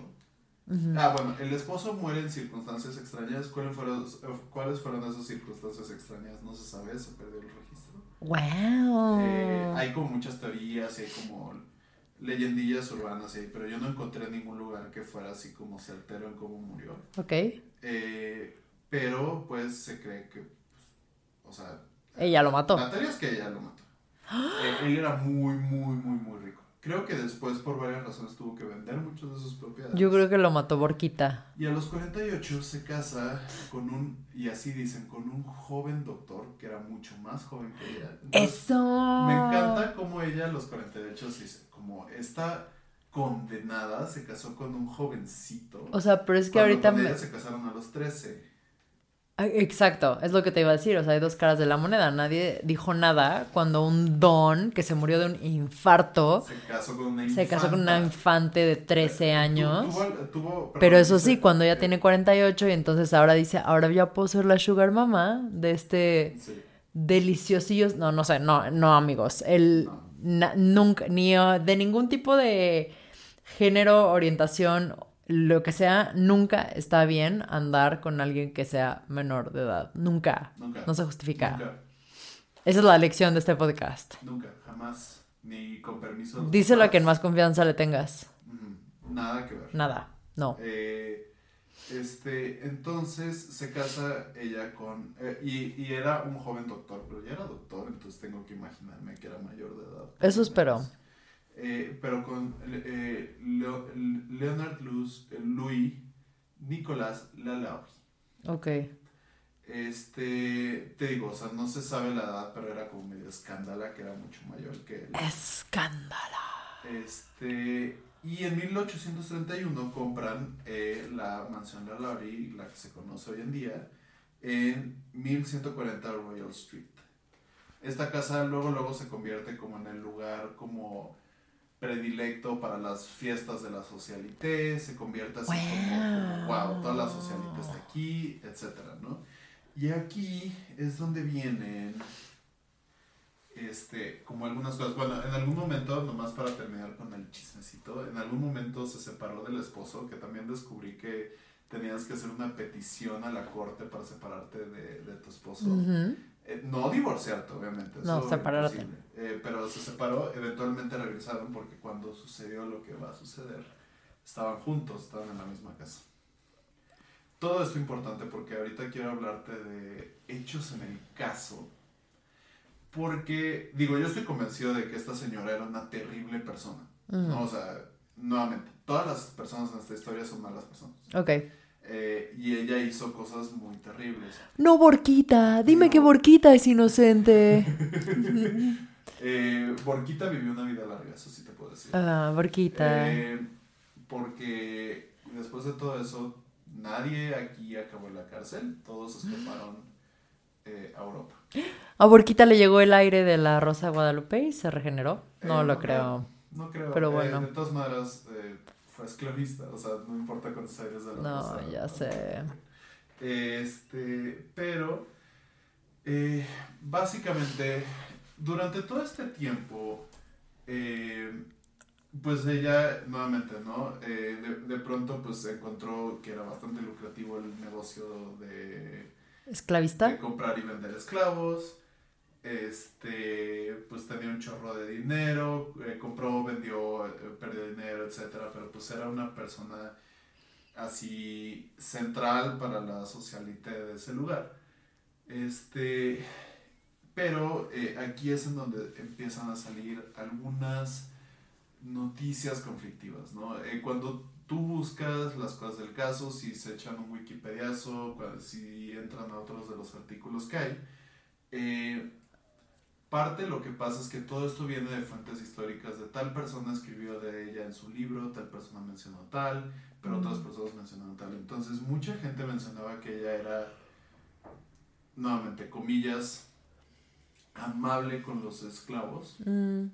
Ujú. Ah, bueno, el esposo muere en circunstancias extrañas. ¿Cuáles fueron, ¿Cuáles fueron esas circunstancias extrañas? No se sabe, se perdió el registro. ¡Wow! Eh, hay como muchas teorías y hay como leyendillas urbanas, y- pero yo no encontré ningún lugar que fuera así como certero en cómo murió. Ok. Eh, pero pues se cree que, pues, o sea, Ella lo mató. la teoría es que ella lo mató. Eh, él era muy, muy, muy, muy rico. Creo que después, por varias razones, tuvo que vender muchas de sus propiedades. Yo creo que lo mató Borquita. Y a los 48 se casa con un, y así dicen, con un joven doctor que era mucho más joven que ella. Entonces, ¡Eso! Me encanta cómo ella a los 48 se dice, como esta condenada se casó con un jovencito. O sea, pero es que ahorita me... se casaron a los 13. Exacto, es lo que te iba a decir, o sea, hay dos caras de la moneda. Nadie dijo nada cuando un don que se murió de un infarto Se casó con una se casó con una infanta. infante de 13 años. Tu- tuvo- tuvo- Pero eso sí, cuando ya tiene 48 y entonces ahora dice, ahora ya puedo ser la sugar mama de este sí. deliciosillos, no, no sé, no, no amigos, el No. na- nunca, ni uh, de ningún tipo de género, orientación, lo que sea, nunca está bien andar con alguien que sea menor de edad, nunca, Nunca. no se justifica. Nunca, Esa es la lección de este podcast. nunca, jamás. Ni con permiso. Díselo a quien más confianza le tengas. Nada que ver. Nada, no. Eh, este, entonces se casa ella con. eh, y, y era un joven doctor, pero ya era doctor, entonces tengo que imaginarme que era mayor de edad. Eso espero. Eh, pero con eh, Leo- Leonard Luz, Louis Nicolas Lalaurie. Ok. Este, te digo, o sea, no se sabe la edad, pero era como medio escándala, que era mucho mayor que él. Escándala. Este, y en 1831 compran eh, la mansión de Laurie, la que se conoce hoy en día, en 1140 Royal Street. Esta casa luego luego se convierte como en el lugar como predilecto para las fiestas de la socialité, se convierte así como, wow, toda la socialité está aquí, etcétera, ¿no? Y aquí es donde vienen este, como algunas cosas. Bueno, en algún momento, nomás para terminar con el chismecito, en algún momento se separó del esposo, que también descubrí que tenías que hacer una petición a la corte para separarte de, de tu esposo. Eh, no divorciarte, obviamente. No, separarte. Eh, pero se separó, eventualmente regresaron porque cuando sucedió lo que va a suceder, estaban juntos, estaban en la misma casa. Todo esto es importante porque ahorita quiero hablarte de hechos en el caso. Porque, digo, yo estoy convencido de que esta señora era una terrible persona. ¿no? O sea, nuevamente, todas las personas en esta historia son malas personas. Ok. Eh, y ella hizo cosas muy terribles. No, Borquita, dime que Borquita es inocente. [LAUGHS] eh, Borquita vivió una vida larga, eso sí te puedo decir. Ah, Borquita. Eh, porque después de todo eso, nadie aquí acabó en la cárcel, todos escaparon eh, a Europa. [GASPS] ¿A Borquita le llegó el aire de la Rosa Guadalupe y se regeneró? No lo creo. No creo. Pero bueno. de todas maneras, fue esclavista, o sea, no importa cuántos aires de la No, ya sé. Este, pero, eh, básicamente, durante todo este tiempo, eh, pues ella, nuevamente, ¿no? Eh, de, de, pronto, pues encontró que era bastante lucrativo el negocio de... ¿Esclavista? De comprar y vender esclavos este, pues tenía un chorro de dinero, eh, compró, vendió, eh, perdió dinero, etcétera, pero pues era una persona así central para la socialité de ese lugar. Este, pero eh, aquí es en donde empiezan a salir algunas noticias conflictivas, ¿no? cuando tú buscas las cosas del caso, si se echan un wikipediazo, si entran a otros de los artículos que hay, eh, Parte lo que pasa es que todo esto viene de fuentes históricas, de tal persona escribió de ella en su libro, tal persona mencionó tal, pero otras personas mencionaron tal. Entonces mucha gente mencionaba que ella era, nuevamente, comillas, amable con los esclavos. Mm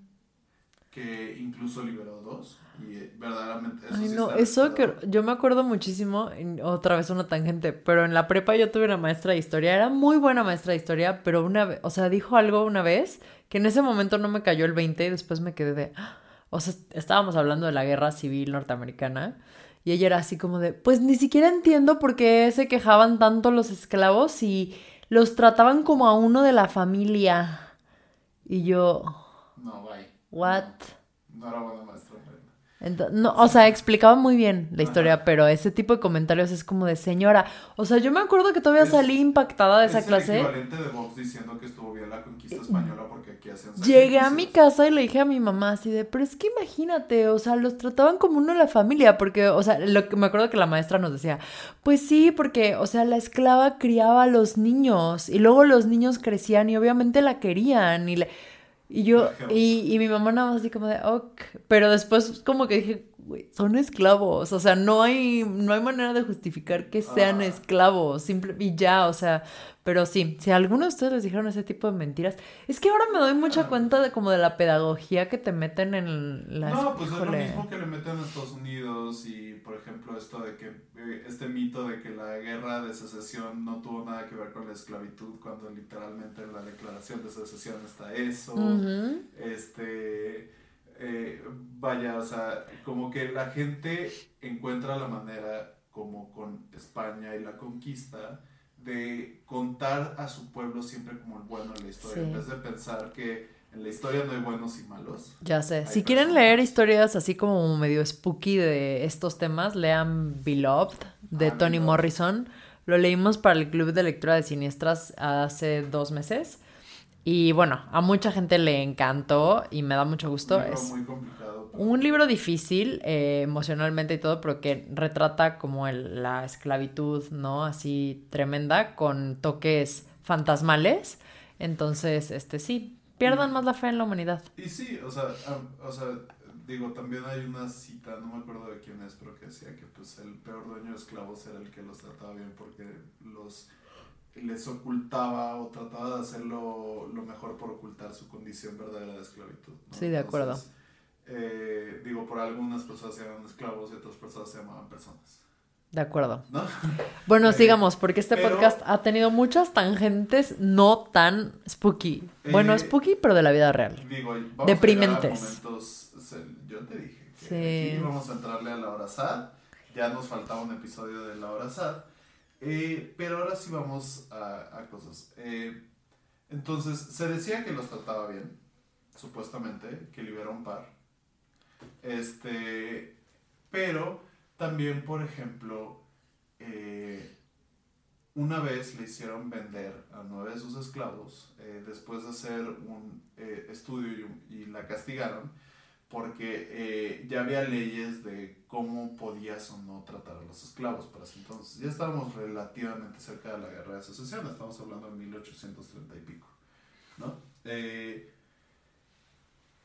que incluso liberó dos y eh, verdaderamente eso Ay, no, eso que yo me acuerdo muchísimo, otra vez una tangente, pero en la prepa yo tuve una maestra de historia, era muy buena maestra de historia, pero una vez, o sea, dijo algo una vez que en ese momento no me cayó el 20 y después me quedé de, o sea, estábamos hablando de la guerra civil norteamericana y ella era así como de, pues ni siquiera entiendo por qué se quejaban tanto los esclavos y los trataban como a uno de la familia. Y yo... No, bye. What? No, era buena maestra. no, o sea, explicaba muy bien la historia, pero ese tipo de comentarios es como de señora. O sea, yo me acuerdo que todavía salí impactada de esa clase. Es el equivalente de Vox diciendo que estuvo bien la conquista española porque aquí hacían Llegué a mi casa y le dije a mi mamá así de, pero es que imagínate, o sea, los trataban como uno de la familia, porque, o sea, lo que me acuerdo que la maestra nos decía, pues sí, porque, o sea, la esclava criaba a los niños y luego los niños crecían y obviamente la querían y le y yo, y, y, mi mamá nada más así como de, ok, pero después como que dije, güey, son esclavos, o sea, no hay, no hay manera de justificar que sean ah. esclavos, simple, y ya, o sea, pero sí, si alguno de ustedes les dijeron ese tipo de mentiras, es que ahora me doy mucha ah. cuenta de como de la pedagogía que te meten en la... No, pues es lo mismo que le meten a Estados Unidos y, por ejemplo, esto de que, eh, este mito de que la guerra de secesión no tuvo nada que ver con la esclavitud, cuando literalmente en la declaración de secesión está eso, este eh, vaya, o sea, como que la gente encuentra la manera, como con España y la conquista, de contar a su pueblo siempre como el bueno en la historia, en vez de pensar que en la historia no hay buenos y malos. Ya sé. Si quieren leer historias así como medio spooky de estos temas, lean Beloved de ah, Toni Morrison. Lo leímos para el Club de Lectura de Siniestras hace dos meses. Y bueno, a mucha gente le encantó y me da mucho gusto. Un libro es muy complicado. pero- un libro difícil eh, emocionalmente y todo, pero que retrata como el- la esclavitud, ¿no? Así tremenda, con toques fantasmales. Entonces, este sí, pierdan más la fe en la humanidad. Y sí, o sea, o sea, digo, también hay una cita, no me acuerdo de quién es, pero que decía que pues el peor dueño de esclavos era el que los trataba bien porque los les ocultaba o trataba de hacerlo lo mejor por ocultar su condición verdadera de esclavitud. ¿no? Sí, de acuerdo. Entonces, eh, digo, por algunas personas se llaman esclavos y otras personas se llamaban personas, De acuerdo. ¿no? [LAUGHS] Bueno, Eh, sigamos, porque este pero- podcast ha tenido muchas tangentes no tan spooky. Bueno, Eh, spooky, pero de la vida real. Digo, vamos Deprimentes. a a momentos, yo te dije que Sí. aquí vamos a entrarle a la hora sad, ya nos faltaba un episodio de la hora sad, eh, pero ahora sí vamos a, cosas. Eh, entonces, se decía que los trataba bien, supuestamente, que liberó un par, este, pero también, por ejemplo, eh, una vez le hicieron vender a nueve de sus esclavos después de hacer un estudio y la castigaron porque eh, ya había leyes de cómo podías o no tratar a los esclavos para ese entonces. Ya estábamos relativamente cerca de la guerra de secesión, estamos hablando de 1830 y pico, ¿no? Eh,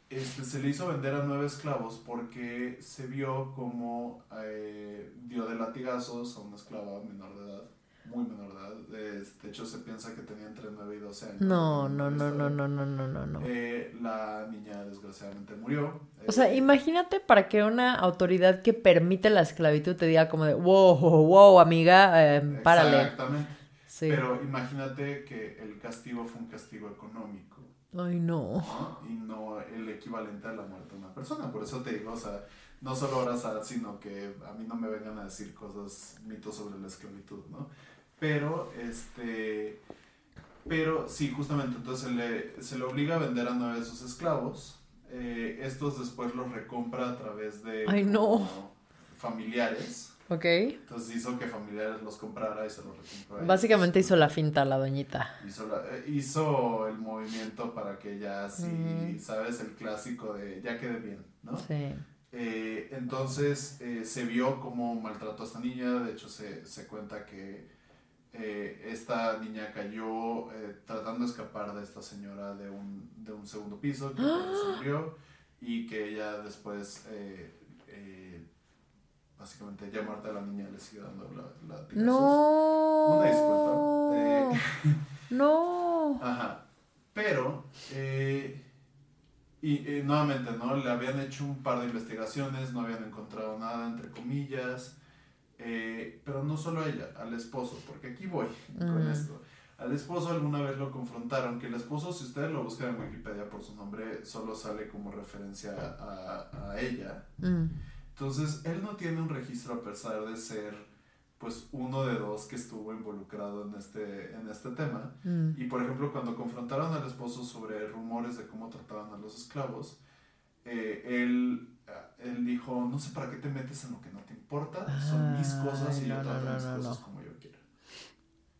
este, se le hizo vender a nueve esclavos porque se vio como eh, dio de latigazos a una esclava menor de edad, muy menor de edad. De hecho, se piensa que tenía entre 9 y 12 años. No, no, no, no, no, no, no, no, no. Eh, la niña desgraciadamente murió. O sea, Eh, imagínate para que una autoridad que permite la esclavitud te diga como de, wow, wow, amiga, eh, párale. Exactamente. Sí. Pero imagínate que el castigo fue un castigo económico. Ay, no. ¿no? y no el equivalente a la muerte de una persona. Por eso te digo, o sea, no solo ahora sad, sino que a mí no me vengan a decir cosas, mitos sobre la esclavitud, ¿no? Pero, este, pero sí, justamente, entonces se le, se le obliga a vender a nueve de sus esclavos. Eh, estos después los recompra a través de Ay, no. como familiares. Ok. Entonces hizo que familiares los comprara y se los recompró. ellos. Básicamente hizo la finta la doñita. Hizo, la- eh, hizo el movimiento para que ya sí, Mm. sabes, el clásico de ya quede bien, ¿no? Sí. Eh, entonces se vio cómo maltrató a esta niña, de hecho se, se cuenta que eh, esta niña cayó eh, tratando de escapar de esta señora de un, de un segundo piso, que por eso murió, y que ella después, eh, básicamente ya muerta la niña, le siguió dando la, la No. Una disculpa. No. [LAUGHS] Ajá. Pero, y nuevamente, ¿no? Le habían hecho un par de investigaciones, no habían encontrado nada, entre comillas. Eh, pero no solo a ella, al esposo, porque aquí voy con Mm. esto. Al esposo alguna vez lo confrontaron, que el esposo, si ustedes lo buscan en Wikipedia por su nombre, solo sale como referencia a, a ella. Mm. Entonces, él no tiene un registro a pesar de ser, pues, uno de dos que estuvo involucrado en este, en este tema. Mm. Y por ejemplo, cuando confrontaron al esposo sobre rumores de cómo trataban a los esclavos, eh, él, él dijo, no sé para qué te metes en lo que no te importa, son mis cosas y Ay, yo no, trato no, mis no, cosas no. como yo quiera.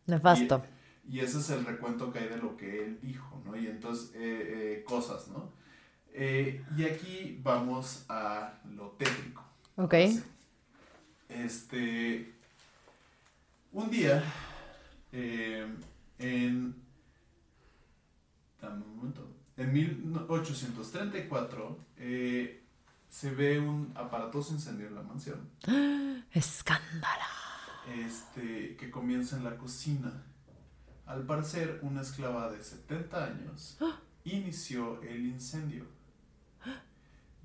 Nefasto. Y, y ese es el recuento que hay de lo que él dijo, ¿no? Y entonces, eh, eh, cosas, ¿no? Eh, y aquí vamos a lo técnico. Ok. Este. Un día, eh, en. Dame un momento. En 1834, eh, se ve un aparatoso incendio en la mansión. [GASPS] Escándalo. Este, que comienza en la cocina. Al parecer, una esclava de 70 años [GASPS] inició el incendio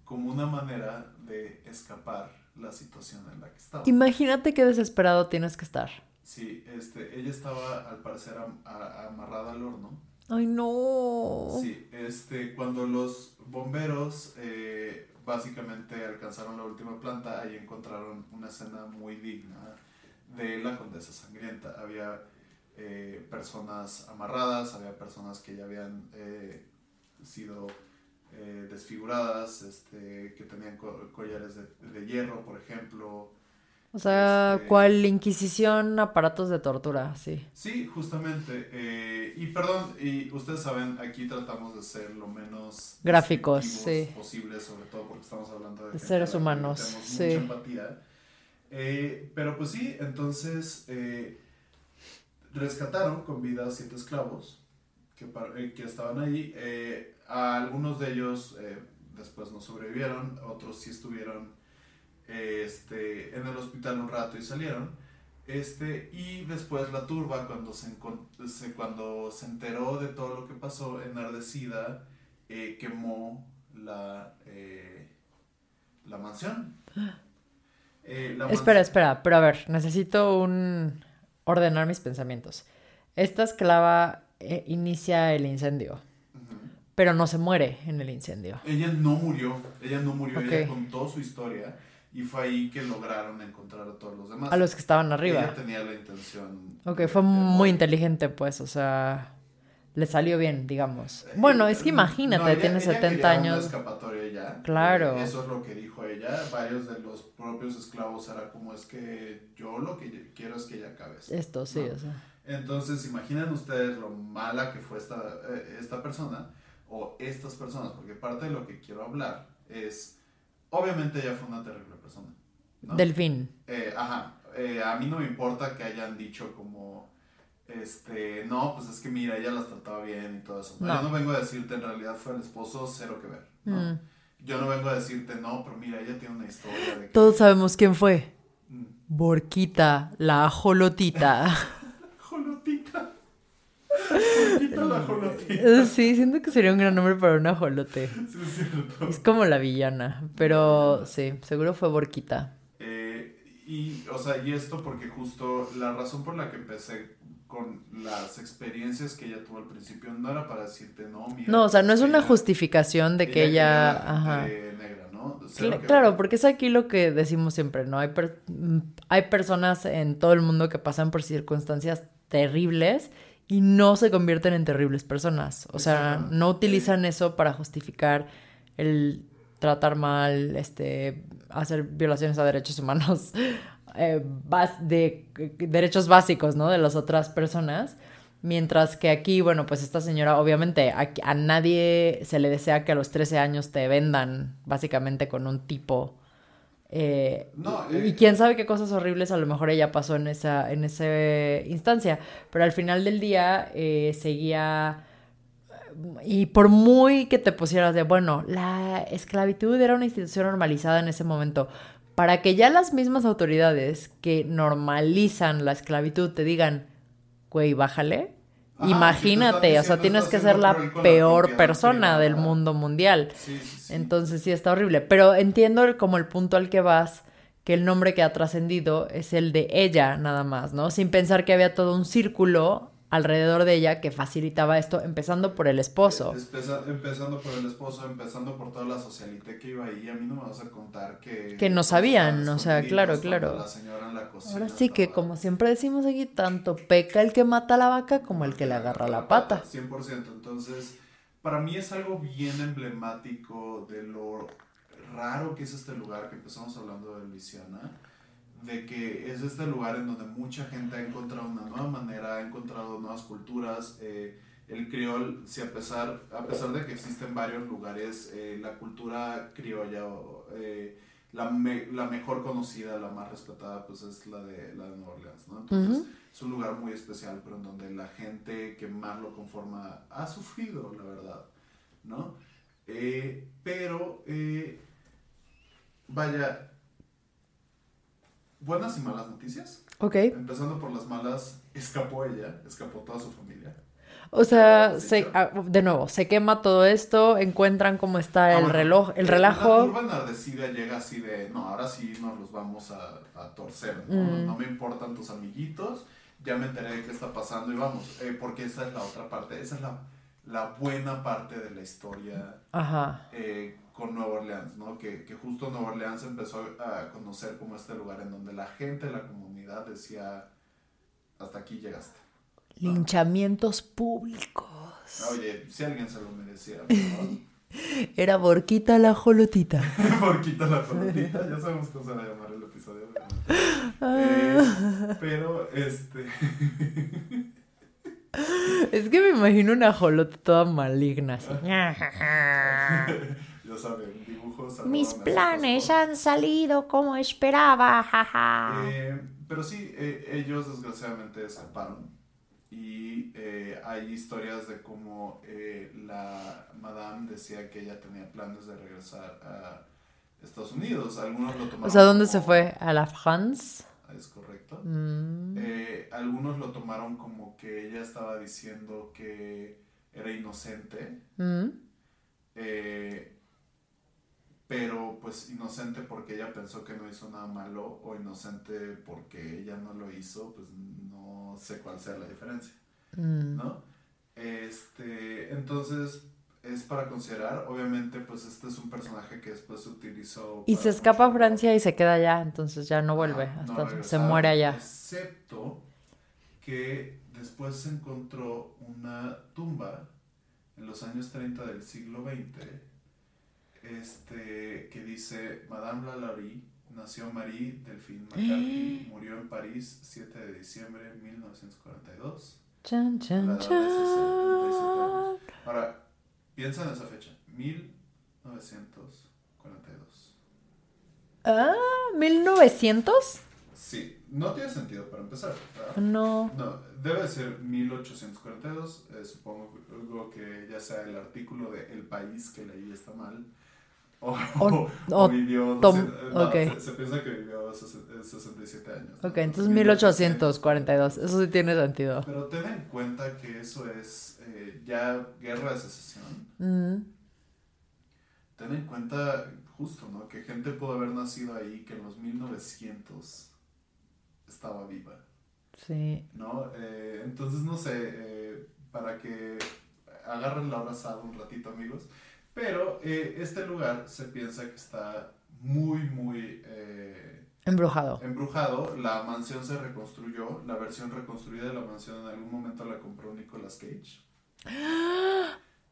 como una manera de escapar la situación en la que estaba. Imagínate qué desesperado tienes que estar. Sí, este, ella estaba al parecer am- amarrada al horno. Ay, no. Sí, este, cuando los bomberos eh, básicamente alcanzaron la última planta, ahí encontraron una escena muy digna de la condesa sangrienta. Había eh, personas amarradas, había personas que ya habían eh, sido eh, desfiguradas, este, que tenían co- collares de hierro, por ejemplo. O sea, Este, ¿cuál Inquisición, aparatos de tortura? Sí. Sí, justamente. eh, y perdón, y ustedes saben, aquí tratamos de ser lo menos Gráficos, sí. posible, sobre todo porque estamos hablando de, seres humanos, tenemos sí. mucha empatía. Eh, pero pues sí, entonces eh, rescataron con vida a siete esclavos que, estaban ahí. A algunos de ellos después no sobrevivieron, otros sí estuvieron este, en el hospital un rato y salieron. Este, y después la turba, cuando se, se- cuando se enteró de todo lo que pasó, enardecida, eh, quemó la, eh, la mansión. [GASPS] Eh, la Espera, mans- espera, pero a ver, necesito un... ordenar mis pensamientos. Esta esclava inicia el incendio, pero no se muere en el incendio. Ella no murió, ella no murió, ella contó su historia y fue ahí que lograron encontrar a todos los demás. A los que estaban Ella arriba. tenía la intención. Ok, de- fue de muy morir. inteligente, pues, o sea, le salió bien, digamos. Eh, Bueno, es que no, imagínate, ella- tiene ella 70 quería Una años. escapatoria ya. Claro. Eh, Eso es lo que dijo ella. Varios de los propios esclavos era como es que yo lo que quiero es que ella acabe. esto", Esto, sí, ¿no? o sea. Entonces, imaginen ustedes lo mala que fue esta, eh, esta persona o estas personas, porque parte de lo que quiero hablar es, obviamente ella fue una terrible persona. ¿no? Delfín. Eh, ajá, eh, a mí no me importa que hayan dicho como, este, no, pues es que mira, ella las trataba bien y todo eso. No. Yo no vengo a decirte en realidad fue el esposo, cero que ver. ¿no? Mm. Yo no vengo a decirte, no, pero mira, ella tiene una historia de que... Todos sabemos quién fue. Mm. Borquita, la ajolotita. [LAUGHS] Jolotita. La jolotita. Sí, siento que sería un gran nombre para un ajolote. Sí, es cierto. Es como la villana, pero sí, seguro fue Borquita. Eh, y, o sea, y esto porque justo la razón por la que empecé con las experiencias que ella tuvo al principio no era para decirte, no, mira. No, o sea, no es una ella- justificación de que ella... a la Ajá. negra, Claro, porque es aquí lo que decimos siempre, ¿no? Hay, per- mm, hay personas en todo el mundo que pasan por circunstancias terribles y no se convierten en terribles personas. O sea, no utilizan eso para justificar el tratar mal, este, hacer violaciones a derechos humanos, [LAUGHS] eh, de, de derechos básicos, ¿no? De las otras personas. Mientras que aquí, bueno, pues esta señora, obviamente, a, a nadie se le desea que a los 13 años te vendan, básicamente, con un tipo. Eh, No, y, eh, y quién sabe qué cosas horribles a lo mejor ella pasó en esa, en esa instancia. Pero al final del día eh, seguía. Y por muy que te pusieras de, bueno, la esclavitud era una institución normalizada en ese momento, para que ya las mismas autoridades que normalizan la esclavitud te digan, güey, bájale. Ajá, Imagínate, o sea, tienes que ser la peor persona del mundo mundial. Sí, sí, sí. Entonces sí está horrible. Pero entiendo el- como el punto al que vas, que el nombre que ha trascendido es el de ella nada más, ¿no? Sin pensar que había todo un círculo alrededor de ella que facilitaba esto, empezando por el esposo. Empezando por el esposo, empezando por toda la socialité que iba ahí, a mí no me vas a contar que... Que no sabían, o sea, claro, claro. La señora en la cocina Ahora sí que, estaba- como siempre decimos aquí, tanto peca el que mata a la vaca como el que le agarra la pata. 100%. Entonces, para mí es algo bien emblemático de lo raro que es este lugar, que empezamos hablando de Luisiana, de que es este lugar en donde mucha gente ha encontrado una nueva manera, ha encontrado nuevas culturas. eh, el criol, si a pesar, a pesar de que existen varios lugares, eh, la cultura criolla, eh, la, me- la mejor conocida, la más respetada, pues es la de, la de Nueva Orleans, ¿no? Entonces, Ujú. es un lugar muy especial, pero en donde la gente que más lo conforma ha sufrido, la verdad, ¿no? Eh, pero, eh, vaya, buenas y malas noticias. Ok. Empezando por las malas, escapó ella, escapó toda su familia. O sea, se- ah, de nuevo, se quema todo esto, encuentran cómo está Ah, el bueno, reloj, el relajo. La curva enardecida llega así de, no, ahora sí nos los vamos a, a torcer, ¿no? Mm. No me importan tus amiguitos, ya me enteré de qué está pasando y vamos, eh, porque esa es la otra parte, esa es la, la buena parte de la historia Ajá. eh, con Nueva Orleans, ¿no? Que, que justo Nueva Orleans empezó a conocer como este lugar en donde la gente, la comunidad decía, hasta aquí llegaste. Linchamientos públicos. Oye, si alguien se lo merecía, ¿no? [LAUGHS] Era Borquita la jolotita. [LAUGHS] Por quita la pelotita, ya sabemos cómo se va a llamar el episodio. Eh, pero, este... [LAUGHS] Es que me imagino una jolota toda maligna. Así. Ya saben, dibujos... Mis planes han salido como esperaba, jaja. Eh, pero sí, eh, ellos desgraciadamente escaparon. Y eh, hay historias de cómo eh, la madame decía que ella tenía planes de regresar a Estados Unidos. Algunos lo tomaron. O sea, ¿dónde como- se fue? ¿A la France? Es correcto. Mm. Eh, algunos lo tomaron como que ella estaba diciendo que era inocente. Mm. eh, pero pues inocente porque ella pensó que no hizo nada malo o inocente porque ella no lo hizo, pues no sé cuál sea la diferencia, Mm. ¿no? Este, entonces es para considerar, obviamente pues este es un personaje que después se utilizó... Y se escapa a Francia y se queda allá, entonces ya no vuelve, no hasta se muere allá. Excepto que después se encontró una tumba en los años 30 del siglo XX este, que dice Madame Lalaurie nació Marie Delphine McCarthy, murió en París 7 de diciembre de 1942. Chan, chan, edad de 77 años. chan. Ahora, piensa en esa fecha, 1942. Ah, ¿1900? Sí, no tiene sentido para empezar, ¿verdad? No. No, debe ser 1842. eh, supongo que ya sea el artículo de El País que leí está mal. O, vivió. tom- 200, no, ok. se, se piensa que vivió ses- eh, 67 años. ¿no? Ok, entonces 1842, eso sí tiene sentido. Pero ten en cuenta que eso es eh, ya guerra de secesión. Mm. Ten en cuenta, justo, ¿no? Que gente pudo haber nacido ahí que en los 1900 estaba viva. Sí. ¿no? Eh, entonces, no sé, eh, para que agarren la hora asada un ratito, amigos. Pero eh, este lugar se piensa que está muy, muy eh, Embrujado. embrujado. La mansión se reconstruyó. La versión reconstruida de la mansión en algún momento la compró Nicolas Cage.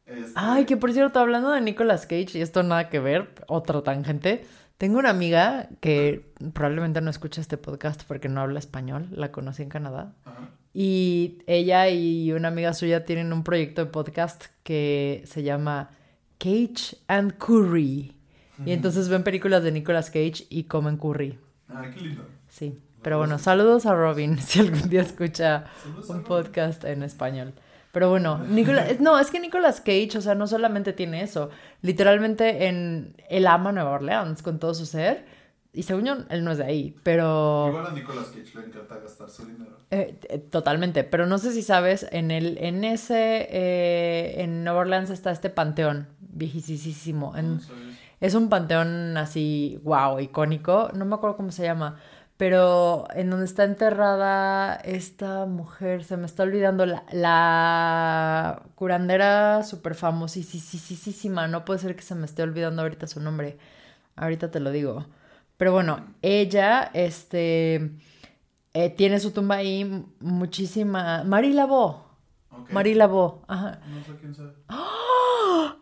Este, Ay, que por cierto, hablando de Nicolas Cage, y esto nada que ver, otra tangente. Tengo una amiga que probablemente no escucha este podcast porque no habla español, la conocí en Canadá. ajá. Y ella y una amiga suya tienen un proyecto de podcast que se llama Cage and Curry. Y entonces ven películas de Nicolas Cage y comen curry. Ah, qué lindo. Sí. Pero bueno, saludos a Robin [LAUGHS] si algún día escucha un podcast en español. Pero bueno, Nicolas, [LAUGHS] no, es que Nicolas Cage, o sea, no solamente tiene eso. Literalmente en él ama Nueva Orleans con todo su ser. Y según yo, él no es de ahí, pero... Igual a Nicolas Cage le encanta gastar su dinero. Eh, eh, totalmente, pero no sé si sabes, en el, en ese, eh, en Nueva Orleans está este panteón viejísimo. En, sabes. es un panteón así, wow, icónico. No me acuerdo cómo se llama, pero en donde está enterrada esta mujer, se me está olvidando, la, la curandera súper famosísima. No puede ser que se me esté olvidando ahorita su nombre. Ahorita te lo digo. Pero bueno, ella, este, eh, tiene su tumba ahí muchísima. Marie Labo. Ok. Marie Labo. Ajá. No sé quién sabe.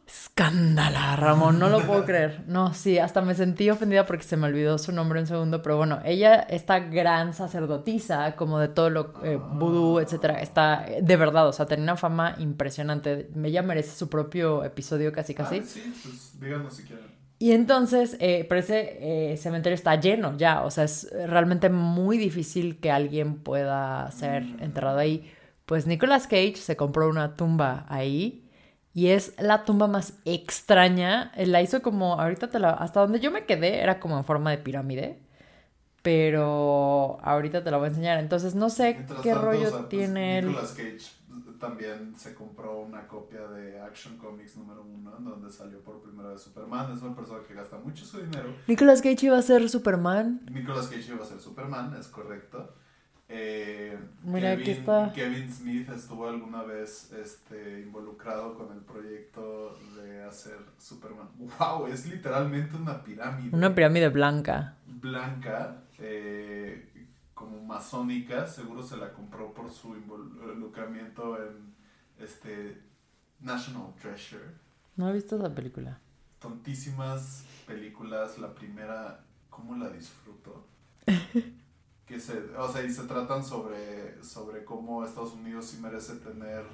Escándala, Ramón, no lo puedo [LAUGHS] creer. No, sí, hasta me sentí ofendida porque se me olvidó su nombre un segundo, pero bueno, ella, esta gran sacerdotisa, como de todo lo eh, vudú, etcétera, está eh, de verdad, o sea, tenía una fama impresionante. Ella merece su propio episodio casi casi. Ah, sí, pues díganos si quieren. Y entonces, eh, pero ese eh, cementerio está lleno ya, o sea, es realmente muy difícil que alguien pueda ser Mm. enterrado ahí. Pues Nicolas Cage se compró una tumba ahí y es la tumba más extraña. Eh, La hizo como, ahorita te la, hasta donde yo me quedé era como en forma de pirámide, pero ahorita te la voy a enseñar. Entonces no sé Mientras qué tanto, rollo o sea, pues, tiene él. Nicolas Cage también se compró una copia de Action Comics número uno, en donde salió por primera vez Superman. Es una persona que gasta mucho su dinero. Nicolas Cage iba a ser Superman. Nicolas Cage iba a ser Superman, es correcto. Eh, Mira, Kevin, aquí está. Kevin Smith estuvo alguna vez este, involucrado con el proyecto de hacer Superman. ¡Wow! Es literalmente una pirámide. Una pirámide blanca. blanca, eh, como masónica, seguro se la compró por su involucramiento en este National Treasure. No he visto esa película. Tontísimas películas, la primera, ¿cómo la disfruto? [LAUGHS] Se, o sea, y se tratan sobre, sobre cómo Estados Unidos sí merece tener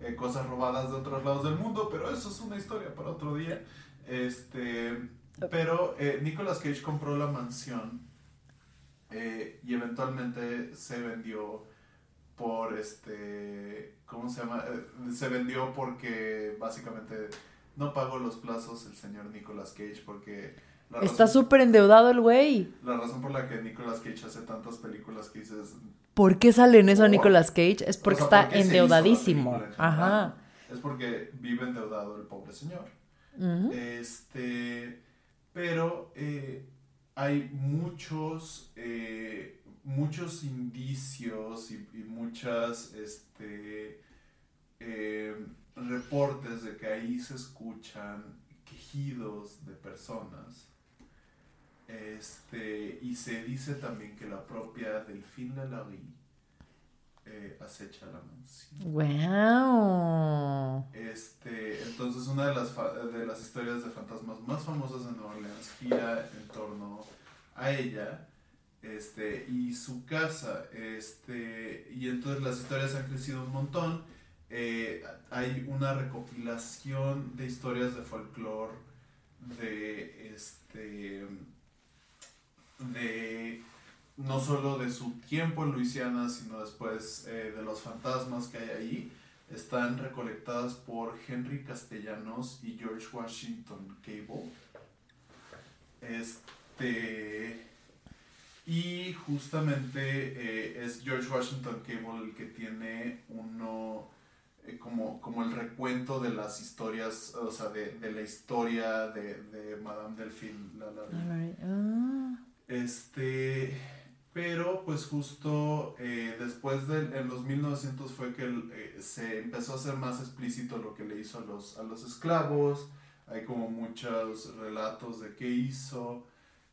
eh, cosas robadas de otros lados del mundo, pero eso es una historia para otro día. Este, pero eh, Nicolas Cage compró la mansión eh, y eventualmente se vendió por este, ¿cómo se llama? Se vendió porque básicamente no pagó los plazos el señor Nicolas Cage porque Está súper endeudado el güey. la razón por la que Nicolas Cage hace tantas películas que dices ¿Por qué sale en eso Por- Nicolas Cage? Es porque o sea, está ¿por qué se hizo la endeudadísimo. Ajá. Es porque vive endeudado el pobre señor. Este, pero eh, hay muchos, eh, muchos indicios y, y muchas, este, eh, reportes de que ahí se escuchan quejidos de personas. Este, y se dice también que la propia Delphine Lalaurie eh, acecha la mansión. Wow. Este, entonces una de las, de las historias de fantasmas más famosas de Nueva Orleans gira en torno a ella este, y su casa. Este, y entonces las historias han crecido un montón. Eh, hay una recopilación de historias de folclore de este de no solo de su tiempo en Luisiana, sino después eh, de los fantasmas que hay ahí están recolectadas por Henry Castellanos y George Washington Cable. Este. Y justamente eh, es George Washington Cable el que tiene uno. eh, como, como el recuento de las historias, o sea, de, de la historia de, de Madame Delphine. Este, pero pues justo eh, después de en los 1900 fue que eh, se empezó a hacer más explícito lo que le hizo a los, a los esclavos. Hay como muchos relatos de qué hizo.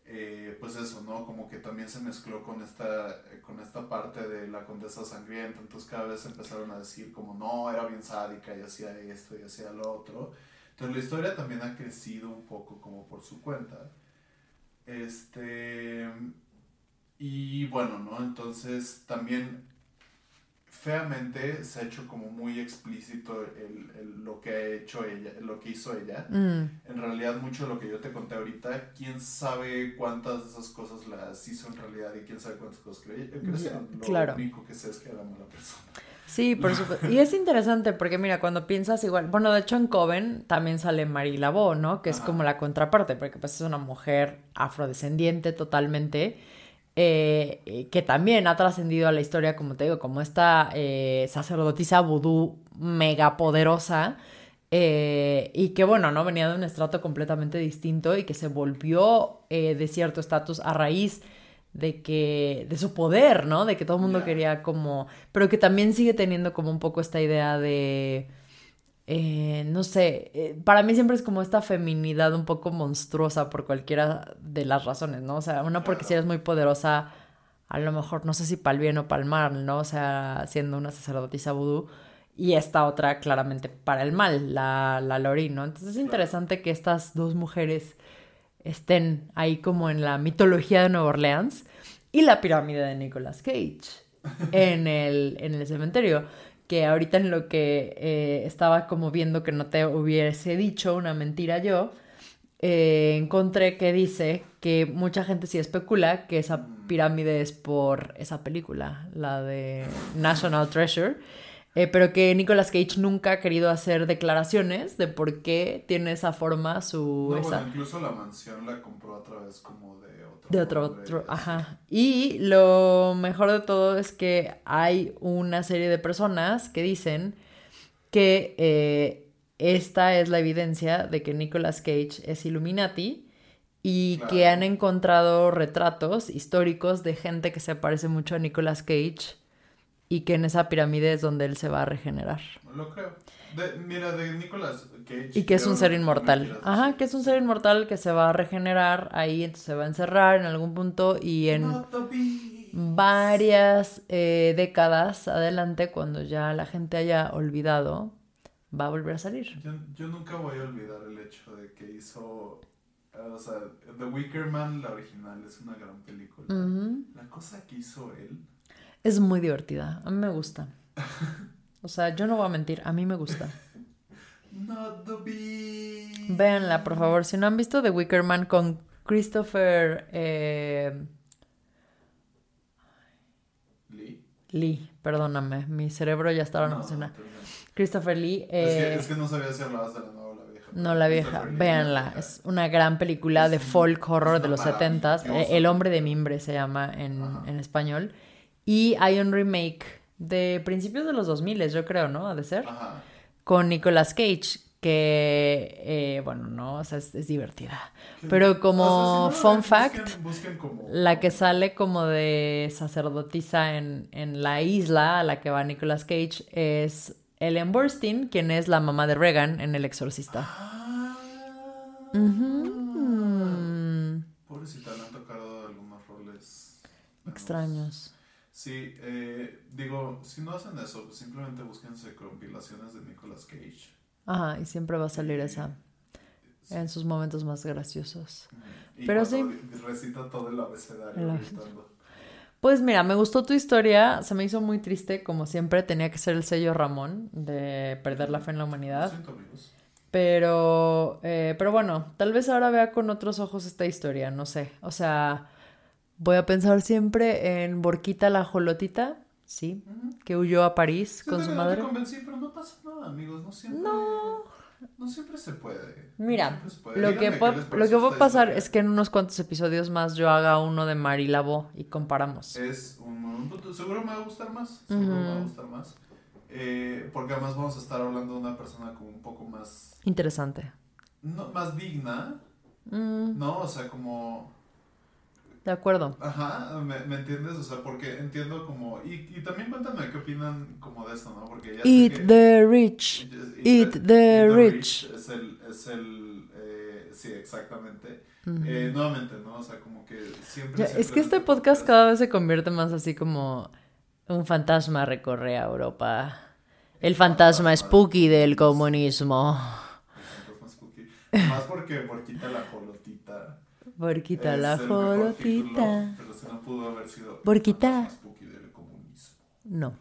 Eh, pues eso, ¿no? Como que también se mezcló con esta, con esta parte de la condesa sangrienta. Entonces cada vez empezaron a decir como no, era bien sádica y hacía esto y hacía lo otro. Entonces la historia también ha crecido un poco como por su cuenta. Este. Y bueno, ¿no? Entonces también feamente se ha hecho como muy explícito el, el- lo que ha hecho ella, lo que hizo ella. Mm. En realidad mucho de lo que yo te conté ahorita, quién sabe cuántas de esas cosas las hizo en realidad y quién sabe cuántas cosas cre- crecieron. Lo claro. único que sé es que era mala persona. Sí, por supuesto. Y es interesante porque, mira, cuando piensas igual, bueno, de hecho en Coven también sale Marie Laveau, ¿no? Que es Ajá. como la contraparte, porque pues es una mujer afrodescendiente totalmente, eh, que también ha trascendido a la historia, como te digo, como esta eh, sacerdotisa vudú mega poderosa. eh, y que bueno, ¿no? Venía de un estrato completamente distinto y que se volvió eh, de cierto estatus a raíz de que, de su poder, ¿no? De que todo el mundo quería como, pero que también sigue teniendo como un poco esta idea de, eh, no sé, eh, para mí siempre es como esta feminidad un poco monstruosa por cualquiera de las razones, ¿no? O sea, una porque si eres muy poderosa, a lo mejor, no sé si para el bien o para el mal, ¿no? O sea, siendo una sacerdotisa vudú. Y esta otra claramente para el mal, la, la Lori, ¿no? Entonces es interesante que estas dos mujeres estén ahí como en la mitología de Nueva Orleans y la pirámide de Nicolas Cage [LAUGHS] en el, en el cementerio. Que ahorita en lo que eh, estaba como viendo que no te hubiese dicho una mentira yo, eh, encontré que dice que mucha gente sí especula que esa pirámide es por esa película, la de National Treasure. Eh, pero que Nicolas Cage nunca ha querido hacer declaraciones de por qué tiene esa forma su... No, esa- bueno, incluso la mansión la compró a través como de otro. de otro, otro, así. ajá. Y lo mejor de todo es que hay una serie de personas que dicen que eh, esta es la evidencia de que Nicolas Cage es Illuminati y Claro. que han encontrado retratos históricos de gente que se parece mucho a Nicolas Cage y que en esa pirámide es donde él se va a regenerar. Lo creo. De- mira, de Nicolas Cage. Y que es un ser inmortal. Ajá, que es un ser inmortal que se va a regenerar ahí, entonces se va a encerrar en algún punto y en varias eh, décadas adelante, cuando ya la gente haya olvidado, va a volver a salir. Yo, yo nunca voy a olvidar el hecho de que hizo O sea, The Wicker Man, la original, es una gran película. La cosa que hizo él. Es muy divertida. A mí me gusta. O sea, yo no voy a mentir, a mí me gusta. Not the beat. Véanla, por favor. Si no han visto The Wicker Man con Christopher eh, Lee. Lee, perdóname, mi cerebro ya estaba No, termina. Christopher Lee. es, que, eh, es que no sabía si hablabas de la nueva o la vieja. No, la vieja, véanla. la- Es una gran película de un- folk horror de los setentas. maravillosa El hombre de mimbre se llama en, en español. Y hay un remake de principios de los 2000, yo creo, ¿no? Ha de ser. Ajá. Con Nicolas Cage, que, eh, bueno, no, o sea, es, es divertida. Pero O como sea, si no la fun fact, busquen- busquen como- La que sale como de sacerdotisa en, en la isla a la que va Nicolas Cage es Ellen Burstyn, quien es la mamá de Reagan en El Exorcista. Ah. Ujú. Pobrecita, le han tocado algunos roles menos- Extraños. Sí, eh, digo, si no hacen eso, pues simplemente búsquense compilaciones de Nicolas Cage. Ajá, y siempre va a salir Y- esa Sí. en sus momentos más graciosos. Y Pero cuando recita todo el abecedario. Pues mira, me gustó tu historia, se me hizo muy triste, como siempre tenía que ser el sello Ramón de perder la fe en la Lo humanidad. siento, amigos. Pero, eh, pero bueno, tal vez ahora vea con otros ojos esta historia, no sé. O sea, voy a pensar siempre en Borquita la Jolotita, sí, que huyó a París con su no madre. convencí, pero no pasa nada, amigos. No siempre, No. no siempre se puede. No Mira, siempre se puede. lo que, les lo que va a pasar historia. es que en unos cuantos episodios más yo haga uno de Mari Labo y comparamos. Es un, un- seguro me va a gustar más. Seguro me va a gustar más. Eh, porque además vamos a estar hablando de una persona como un poco más. Interesante. No, más digna, Mm, ¿no? O sea, como. De acuerdo. Ajá, ¿me, me entiendes? O sea, porque entiendo como. Y, y también cuéntame qué opinan como de esto, ¿no? Porque ya sé Eat que- the rich. Eat Eat the rich. Es el. Es el eh, sí, exactamente. Ujú. Eh, nuevamente, ¿no? O sea, como que siempre. Ya, siempre es que este podcast cada vez se convierte más así como un fantasma recorre a Europa. El fantasma spooky del comunismo. Fantasma spooky. Más porque Borquita la Jolotita. Borquita es la jolotita. Pero si no pudo haber sido. Borquita. del comunismo. No.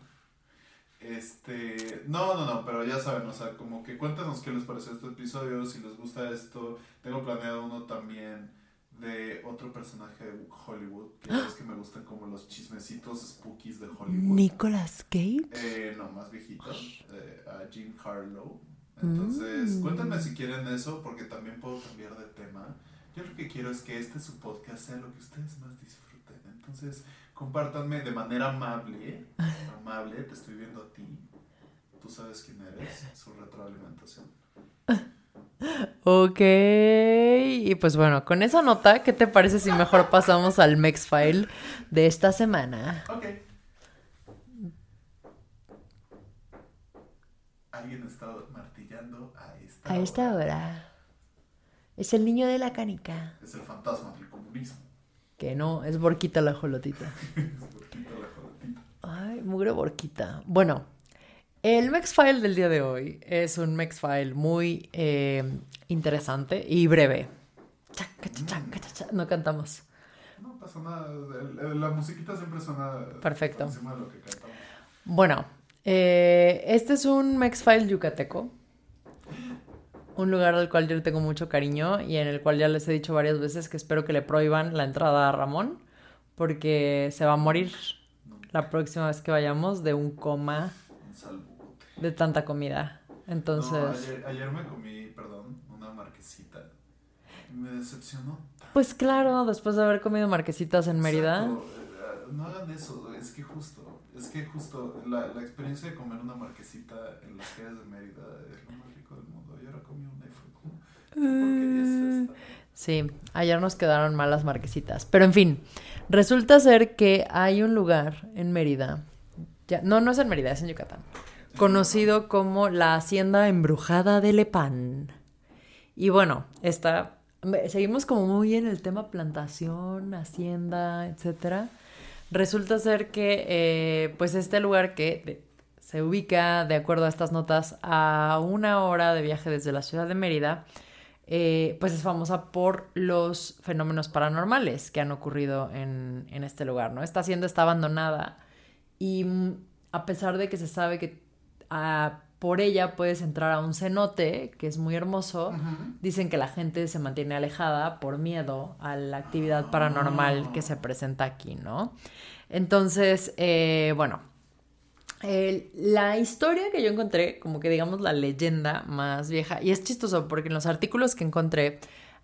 Este, no, no, no, pero ya saben, o sea, como que cuéntanos qué les pareció este episodio, si les gusta esto. Tengo planeado uno también de otro personaje de Hollywood, que es que me gustan como los chismecitos spookies de Hollywood. Nicolas Cage. Eh, no, más viejito, eh, a Jim Harlow. Entonces, Mm. cuéntenme si quieren eso, porque también puedo cambiar de tema. Yo lo que quiero es que este su podcast sea lo que ustedes más disfruten. Entonces, compártanme de manera amable. [LAUGHS] Amable, te estoy viendo a ti. Tú sabes quién eres, su retroalimentación. Ok. Y pues bueno, con esa nota, ¿qué te parece si mejor pasamos al Mex File de esta semana? Ok. Alguien está martillando a esta A esta hora. Es el niño de la canica. Es el fantasma del comunismo. Que no, es Borquita la jolotita. [LAUGHS] Es Borquita la Jolotita. Ay, mugre Borquita. Bueno, el Mex File del día de hoy es un Mex File muy eh, interesante y breve. Cha. No cantamos. No pasa nada, la musiquita siempre suena Perfecto. encima de lo que cantamos. Bueno, eh, este es un Mex File yucateco. Un lugar al cual yo le tengo mucho cariño y en el cual ya les he dicho varias veces que espero que le prohíban la entrada a Ramón porque se va a morir la próxima vez que vayamos de un coma de tanta comida. Entonces, No, ayer, ayer me comí, perdón, una marquesita. Me decepcionó. pues claro, después de haber comido marquesitas en Mérida, Exacto, eh, No hagan eso, es que justo, es que justo la, la experiencia de comer una marquesita en las calles de Mérida es lo más rico del mundo. Y ahora comí una y fue como, ¿qué porquería es esta? Sí, ayer nos quedaron malas marquesitas. Pero en fin, resulta ser que hay un lugar en Mérida. Ya, no, no es en Mérida, es en Yucatán. Conocido como la Hacienda Embrujada de Lepán. Y bueno, está. Seguimos como muy en el tema plantación, hacienda, etcétera. Resulta ser que, eh, pues, este lugar que se ubica, de acuerdo a estas notas, a una hora de viaje desde la ciudad de Mérida, eh, pues es famosa por los fenómenos paranormales que han ocurrido en, en este lugar, ¿no? Esta hacienda está abandonada y mm, a pesar de que se sabe que ah, por ella puedes entrar a un cenote, que es muy hermoso, dicen que la gente se mantiene alejada por miedo a la actividad paranormal que se presenta aquí, ¿no? Entonces, eh, bueno, la historia que yo encontré, como que digamos la leyenda más vieja, y es chistoso porque en los artículos que encontré,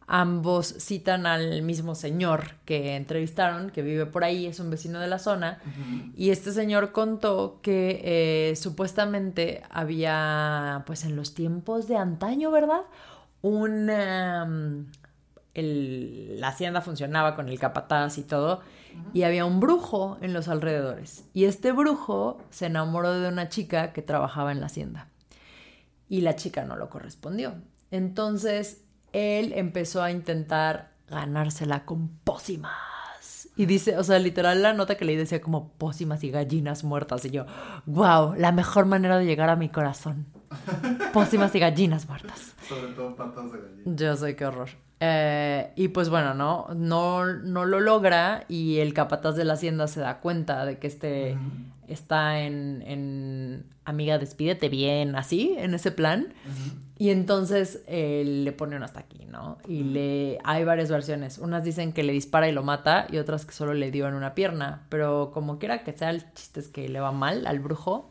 ambos citan al mismo señor que entrevistaron, que vive por ahí, es un vecino de la zona, y este señor contó que eh, supuestamente había, pues en los tiempos de antaño, ¿verdad? Un... um, el- la hacienda funcionaba con el capataz y todo, y había un brujo en los alrededores. Y este brujo se enamoró de una chica que trabajaba en la hacienda. Y la chica no lo correspondió. Entonces él empezó a intentar ganársela con pócimas. Y dice, o sea, literal la nota que leí decía como pócimas y gallinas muertas. Y yo, wow, la mejor manera de llegar a mi corazón. [LAUGHS] Pócimas y gallinas muertas. Sobre todo patas de gallina. Yo sé qué horror. Eh, y pues bueno, ¿no? ¿no? No lo logra y el capataz de la hacienda se da cuenta de que este está en, en amiga, despídete bien, así, en ese plan. Y entonces eh, le pone un hasta aquí, ¿no? Y le hay varias versiones. Unas dicen que le dispara y lo mata y otras que solo le dio en una pierna. Pero como quiera que sea, el chiste es que le va mal al brujo.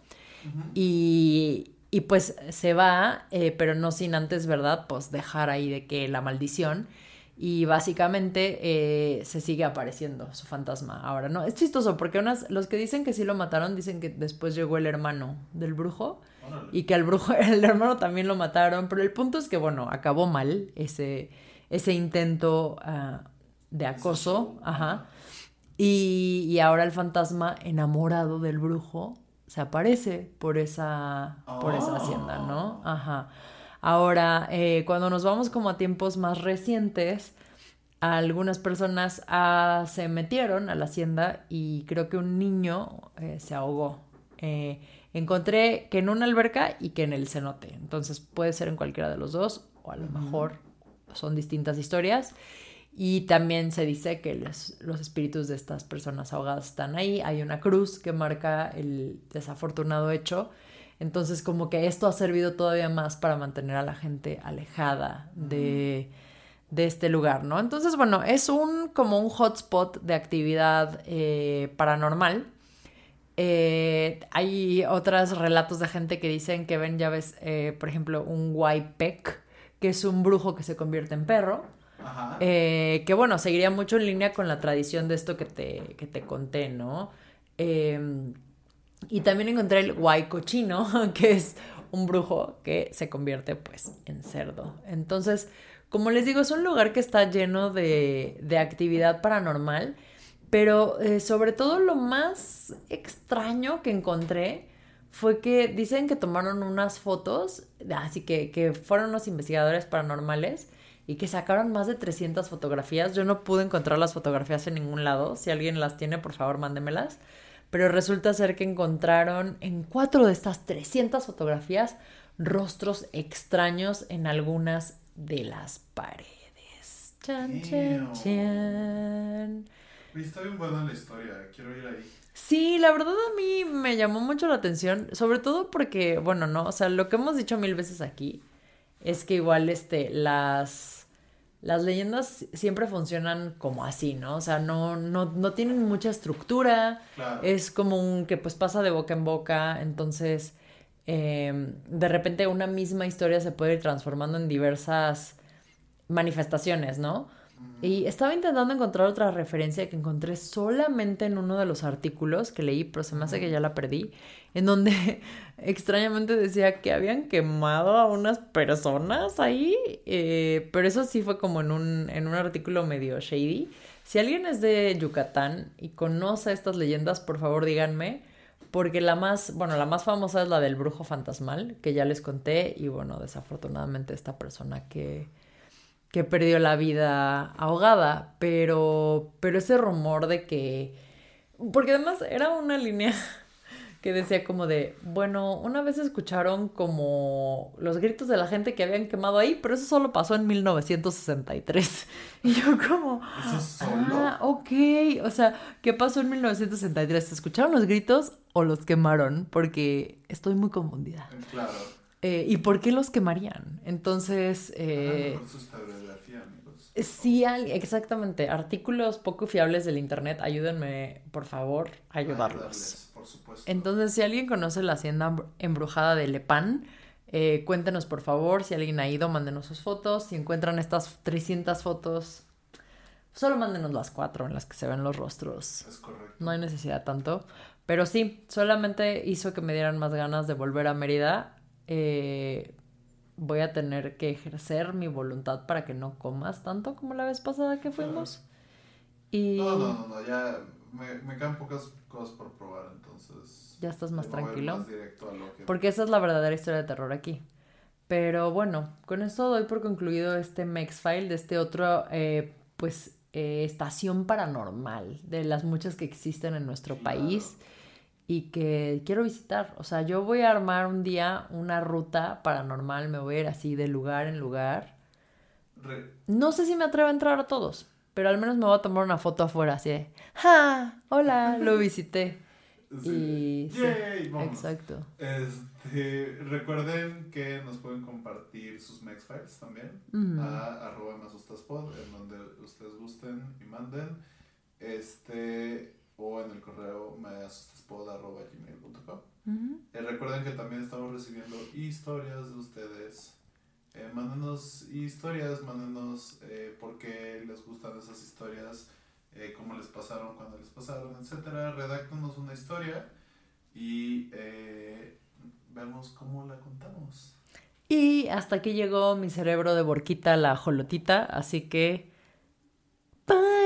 Y, y pues se va, eh, pero no sin antes, ¿verdad? Pues dejar ahí de que la maldición. Y básicamente eh, se sigue apareciendo su fantasma ahora, ¿no? Es chistoso porque unas, los que dicen que sí lo mataron dicen que después llegó el hermano del brujo Órale. y que al brujo, [LAUGHS] el hermano también lo mataron, pero el punto es que, bueno, acabó mal ese, ese intento ah, de acoso, ajá, y, y ahora el fantasma enamorado del brujo se aparece por esa, por esa hacienda, ¿no? Ajá. Ahora, eh, cuando nos vamos como a tiempos más recientes, algunas personas ah, se metieron a la hacienda y creo que un niño eh, se ahogó. Eh, encontré que en una alberca y que en el cenote. Entonces puede ser en cualquiera de los dos o a lo mejor son distintas historias. Y también se dice que los, los espíritus de estas personas ahogadas están ahí. Hay una cruz que marca el desafortunado hecho. Entonces como que esto ha servido todavía más para mantener a la gente alejada de, de este lugar, ¿no? Entonces, bueno, es un como un hotspot de actividad eh, paranormal. Eh, hay otros relatos de gente que dicen que ven, ya ves, eh, por ejemplo, un Waipek, que es un brujo que se convierte en perro. Eh, que bueno, seguiría mucho en línea con la tradición de esto que te, que te conté, ¿no? Eh, y también encontré el Huaycochino, [LAUGHS] que es un brujo que se convierte pues en cerdo. Entonces, como les digo, es un lugar que está lleno de, de actividad paranormal, pero eh, sobre todo lo más extraño que encontré fue que dicen que tomaron unas fotos, así que, que fueron unos investigadores paranormales y que sacaron más de 300 fotografías. Yo no pude encontrar las fotografías en ningún lado. Si alguien las tiene, por favor, mándemelas. Pero resulta ser que encontraron en cuatro de estas 300 fotografías rostros extraños en algunas de las paredes. Chan, chan, chan. Está bien buena la historia, quiero ir ahí. Sí, la verdad a mí me llamó mucho la atención, sobre todo porque, bueno, no, o sea, lo que hemos dicho mil veces aquí es que igual, este, las, las leyendas siempre funcionan como así, ¿no? O sea, no, no, no tienen mucha estructura, Claro. es como un que pues pasa de boca en boca, entonces eh, de repente una misma historia se puede ir transformando en diversas manifestaciones, ¿no? Y estaba intentando encontrar otra referencia que encontré solamente en uno de los artículos que leí, pero se me hace que ya la perdí, en donde [LAUGHS] extrañamente decía que habían quemado a unas personas ahí, eh, pero eso sí fue como en un, en un artículo medio shady. Si alguien es de Yucatán y conoce estas leyendas, por favor díganme, porque la más, bueno, la más famosa es la del brujo fantasmal, que ya les conté, y bueno, desafortunadamente esta persona que que perdió la vida ahogada, pero, pero ese rumor de que, porque además era una línea [LAUGHS] que decía como de, bueno, una vez escucharon como los gritos de la gente que habían quemado ahí, pero eso solo pasó en 1963. [LAUGHS] Y yo como, ¿Eso solo? ah, ok, o sea, ¿qué pasó en 1963? ¿Se escucharon los gritos o los quemaron? Porque estoy muy confundida. Claro. Eh, ¿Y por qué los quemarían? Entonces, a lo eh. Sí, exactamente. Artículos poco fiables del internet, ayúdenme, por favor, a ayudarlos. Ayudarles, por supuesto. Entonces, si alguien conoce la hacienda embru- embrujada de Lepán, eh, cuéntenos por favor. Si alguien ha ido, mándenos sus fotos. Si encuentran estas 300 fotos, solo mándenos las cuatro en las que se ven los rostros. Es correcto. No hay necesidad tanto. Pero sí, solamente hizo que me dieran más ganas de volver a Mérida. Eh, voy a tener que ejercer mi voluntad para que no comas tanto como la vez pasada que fuimos. Y No, no, no, no, ya me, me quedan pocas cosas por probar, entonces. Ya estás más tranquilo. más que- porque esa es la verdadera historia de terror aquí. Pero bueno, con esto doy por concluido este Mex File de este otro, eh, pues, eh, estación paranormal de las muchas que existen en nuestro Claro. país y que quiero visitar. O sea, yo voy a armar un día una ruta paranormal, me voy a ir así de lugar en lugar. Re- No sé si me atrevo a entrar a todos, pero al menos me voy a tomar una foto afuera así de, ¡Ja! Hola, lo visité. [LAUGHS] sí. Y sí, Yay, vámonos. exacto. Este, recuerden que nos pueden compartir sus Mex Files también a arroba en donde ustedes gusten y manden. Este, o en el correo me asustaspod arroba gmail.com. Ujú. Eh, recuerden que también estamos recibiendo historias de ustedes. Eh, mándenos historias, mándenos eh, por qué les gustan esas historias, eh, cómo les pasaron, cuándo les pasaron, etcétera. Redáctanos una historia y vemos cómo la contamos. Y hasta aquí llegó mi cerebro de borquita, la jolotita, así que... Bye.